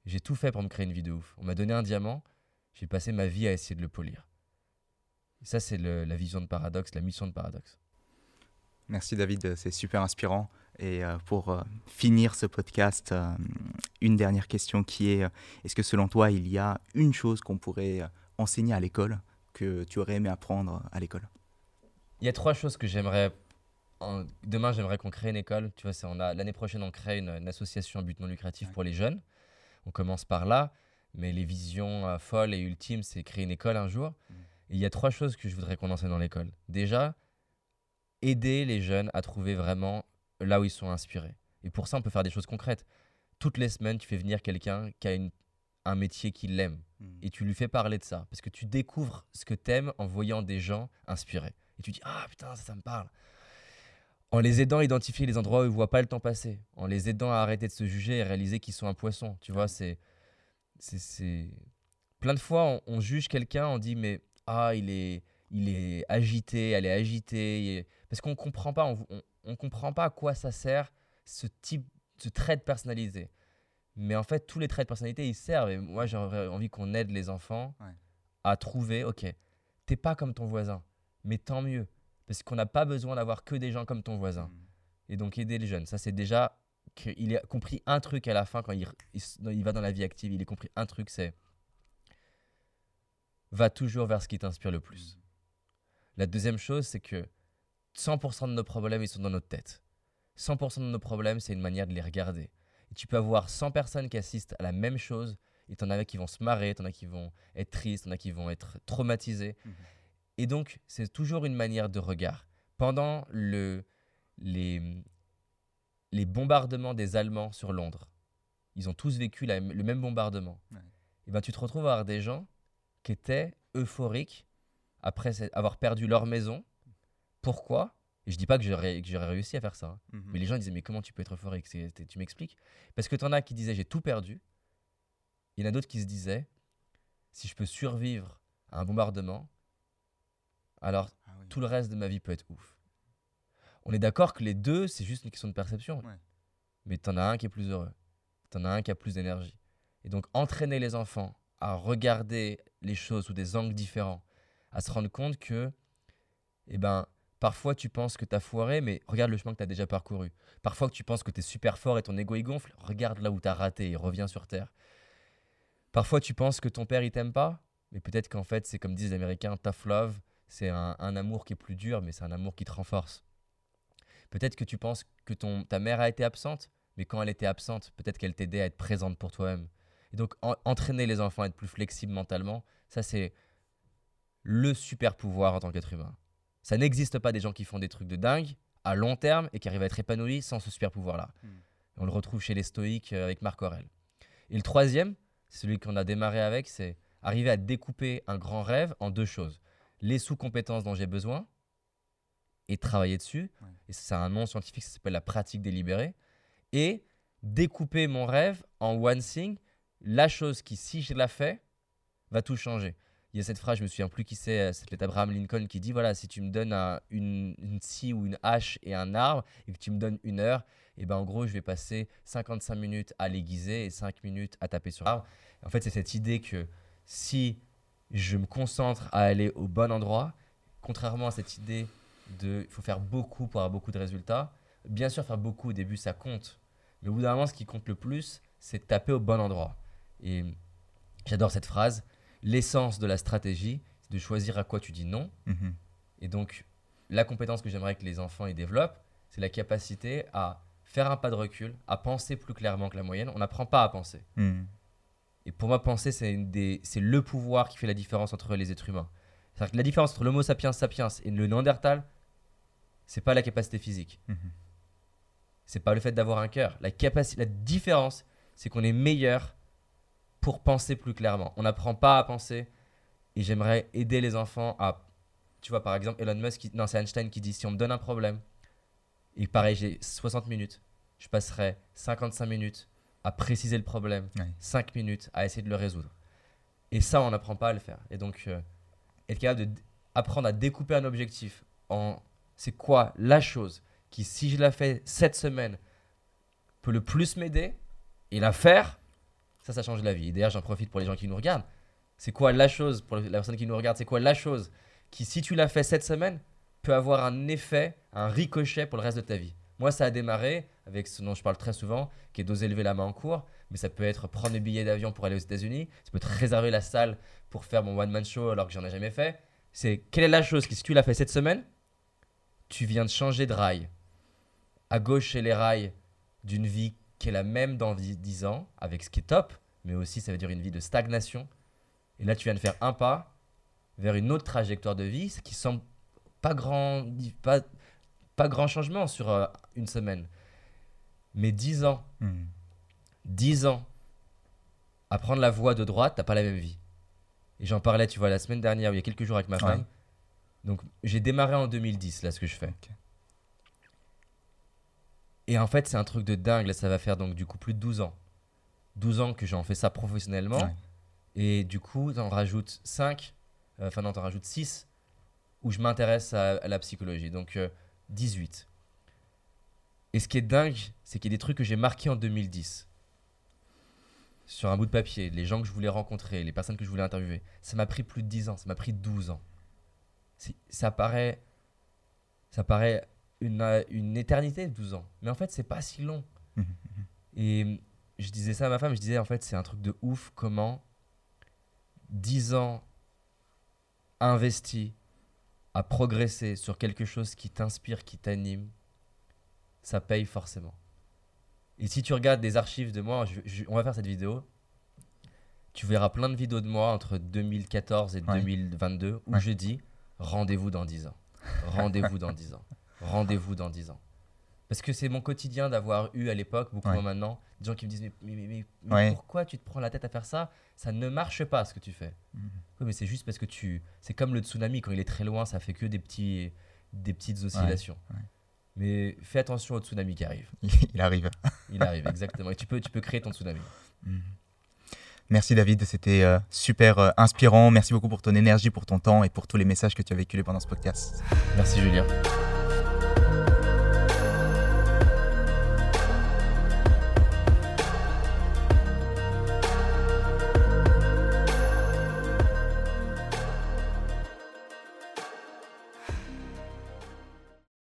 J'ai tout fait pour me créer une vie de ouf. On m'a donné un diamant, j'ai passé ma vie à essayer de le polir. Ça, c'est la vision de Paradoxe, la mission de Paradoxe. Merci David, c'est super inspirant. Et euh, pour euh, finir ce podcast, euh, une dernière question qui est, est-ce que selon toi, il y a une chose qu'on pourrait enseigner à l'école que tu aurais aimé apprendre à l'école? Il y a trois choses que j'aimerais. Demain, j'aimerais qu'on crée une école. Tu vois, on a l'année prochaine, on crée une, une association à but non lucratif Ouais. pour les jeunes. On commence par là, mais les visions euh, folles et ultimes, c'est créer une école un jour. Et il y a trois choses que je voudrais qu'on enseigne dans l'école. Déjà, aider les jeunes à trouver vraiment là où ils sont inspirés. Et pour ça, on peut faire des choses concrètes. Toutes les semaines, tu fais venir quelqu'un qui a une- un métier qu'il aime et tu lui fais parler de ça. Parce que tu découvres ce que t'aimes en voyant des gens inspirés. Et tu dis Ah putain, ça, ça me parle. En les aidant à identifier les endroits où ils ne voient pas le temps passer. En les aidant à arrêter de se juger et réaliser qu'ils sont un poisson. Tu vois, c'est. c'est- c'est- Plein de fois, on, on juge quelqu'un, on dit Mais ah, il est, il est agité, elle est agitée. Parce qu'on ne comprend pas, on, on, on comprend pas à quoi ça sert ce type, ce trait de personnalité. Mais en fait, tous les traits de personnalité, ils servent. Et moi, j'aurais envie qu'on aide les enfants Ouais. à trouver, ok, t'es pas comme ton voisin, mais tant mieux. Parce qu'on n'a pas besoin d'avoir que des gens comme ton voisin. Mhm. Et donc, aider les jeunes. Ça, c'est déjà qu'il a compris un truc à la fin quand il, il va dans la vie active. Il a compris un truc, c'est va toujours vers ce qui t'inspire le plus. La deuxième chose, c'est que 100% de nos problèmes, ils sont dans notre tête. 100% de nos problèmes, c'est une manière de les regarder. Et tu peux avoir 100 personnes qui assistent à la même chose, et t'en as qui vont se marrer, t'en as qui vont être tristes, t'en as qui vont être traumatisés. Mhm. Et donc, c'est toujours une manière de regard. Pendant le, les, les bombardements des Allemands sur Londres, ils ont tous vécu la- le même bombardement. Ouais. Et ben, tu te retrouves à avoir des gens qui étaient euphoriques après avoir perdu leur maison. Pourquoi Et je dis pas que j'aurais que réussi à faire ça. hein. Mhm. Mais les gens disaient, mais comment tu peux être euphorique C'est- c'est- Tu m'expliques? Parce que tu en as qui disaient, j'ai tout perdu. Il y en a d'autres qui se disaient, si je peux survivre à un bombardement, alors Ah oui. tout le reste de ma vie peut être ouf. On est d'accord que les deux, c'est juste une question de perception. Ouais. Mais t'en as un qui est plus heureux. T'en as un qui a plus d'énergie. Et donc, entraîner les enfants à regarder les choses sous des angles différents, à se rendre compte que eh ben, parfois tu penses que tu as foiré, mais regarde le chemin que tu as déjà parcouru. Parfois tu penses que tu es super fort et ton ego il gonfle, regarde là où tu as raté et reviens sur terre. Parfois tu penses que ton père il t'aime pas, mais peut-être qu'en fait c'est comme disent les Américains, tough love, c'est un, un amour qui est plus dur, mais c'est un amour qui te renforce. Peut-être que tu penses que ton, ta mère a été absente, mais quand elle était absente, peut-être qu'elle t'aidait à être présente pour toi-même. Et donc, entraîner les enfants à être plus flexibles mentalement, ça, c'est le super pouvoir en tant qu'être humain. Ça n'existe pas des gens qui font des trucs de dingue à long terme et qui arrivent à être épanouis sans ce super pouvoir-là. Hmm. On le retrouve chez les stoïques euh, avec Marc Aurel. Et le troisième, celui qu'on a démarré avec, c'est arriver à découper un grand rêve en deux choses. Les sous-compétences dont j'ai besoin et travailler dessus. Et c'est un nom scientifique, ça s'appelle la pratique délibérée. Et découper mon rêve en one thing, la chose qui, si je la fais, va tout changer. Il y a cette phrase, je me souviens plus qui c'est, euh, c'est Abraham Lincoln qui dit voilà, si tu me donnes une, une scie ou une hache et un arbre et que tu me donnes une heure, et eh ben en gros, je vais passer 55 minutes à l'aiguiser et 5 minutes à taper sur l'arbre. En fait, c'est cette idée que si je me concentre à aller au bon endroit, contrairement à cette idée de il faut faire beaucoup pour avoir beaucoup de résultats, bien sûr, faire beaucoup au début, ça compte. Mais au bout d'un moment, ce qui compte le plus, c'est de taper au bon endroit. Et j'adore cette phrase. L'essence de la stratégie, c'est de choisir à quoi tu dis non. Mhm. Et donc, la compétence que j'aimerais que les enfants y développent, c'est la capacité à faire un pas de recul, à penser plus clairement que la moyenne. On n'apprend pas à penser. Mhm. Et pour moi, penser, c'est le pouvoir qui fait la différence entre les êtres humains. Que la différence entre l'Homo sapiens sapiens et le Néandertal, c'est pas la capacité physique. Mhm. C'est pas le fait d'avoir un cœur. La différence, c'est qu'on est meilleur pour penser plus clairement. On n'apprend pas à penser. Et j'aimerais aider les enfants à. Tu vois, par exemple, Elon Musk, non, c'est Einstein qui dit si on me donne un problème, et pareil, j'ai 60 minutes, je passerai 55 minutes à préciser le problème, 5 minutes à essayer de le résoudre. Et ça, on n'apprend pas à le faire. Et donc, euh, être capable d'apprendre à découper un objectif en c'est quoi la chose qui, si je la fais cette semaine, peut le plus m'aider et la faire, ça, ça change la vie. Et d'ailleurs, j'en profite pour les gens qui nous regardent. C'est quoi la chose, pour la personne qui nous regarde, c'est quoi la chose qui, si tu l'as fait cette semaine, peut avoir un effet, un ricochet pour le reste de ta vie? Moi, ça a démarré avec ce dont je parle très souvent, qui est d'oser lever la main en cours. Mais ça peut être prendre le billet d'avion pour aller aux États-Unis. Ça peut être réserver la salle pour faire mon one-man show alors que j'en ai jamais fait. C'est quelle est la chose qui, si tu l'as fait cette semaine, tu viens de changer de rail? À gauche, c'est les rails d'une vie qui est la même dans 10 ans, avec ce qui est top, mais aussi ça veut dire une vie de stagnation. Et là, tu viens de faire un pas vers une autre trajectoire de vie, ce qui semble pas grand, pas, pas grand changement sur euh, une semaine. Mais 10 ans, 10 hmm. ans à prendre la voie de droite, t'as pas la même vie. Et j'en parlais, tu vois, la semaine dernière, il y a quelques jours avec ma femme. Donc j'ai démarré en 2010, là, ce que je fais. Et en fait, c'est un truc de dingue. Là, ça va faire donc du coup plus de 12 ans. 12 ans que j'en fais ça professionnellement. Et du coup, t'en rajoutes 5, euh, enfin non, t'en rajoutes 6 où je m'intéresse à, la psychologie. Donc 18. Euh, Et ce qui est dingue, c'est qu'il y a des trucs que j'ai marqués en 2010 sur un bout de papier, les gens que je voulais rencontrer, les personnes que je voulais interviewer. Ça m'a pris plus de 10 ans, ça m'a pris 12 ans ça paraît, ça paraît une, une éternité, 12 ans. Mais en fait, c'est pas si long. Et je disais ça à ma femme, je disais en fait, c'est un truc de ouf comment 10 ans investis à progresser sur quelque chose qui t'inspire, qui t'anime, ça paye forcément. Et si tu regardes des archives de moi, on va faire cette vidéo, tu verras plein de vidéos de moi entre 2014 et 2022 où je dis rendez-vous dans 10 ans. Rendez-vous dans 10 ans. Rendez-vous dans 10 ans. Parce que c'est mon quotidien d'avoir eu à l'époque, beaucoup moins maintenant, des gens qui me disent Mais, mais, pourquoi tu te prends la tête à faire ça? Ça ne marche pas ce que tu fais. Mhm. Oui, mais c'est juste parce que tu. C'est comme le tsunami, quand il est très loin, ça fait que des, petits, des petites oscillations. Mais fais attention au tsunami qui arrive. Il arrive. Il arrive, exactement. Et tu peux, tu peux créer ton tsunami. Mhm. Merci David, c'était euh, super euh, inspirant. Merci beaucoup pour ton énergie, pour ton temps et pour tous les messages que tu as véhiculés pendant ce podcast. Merci Julien.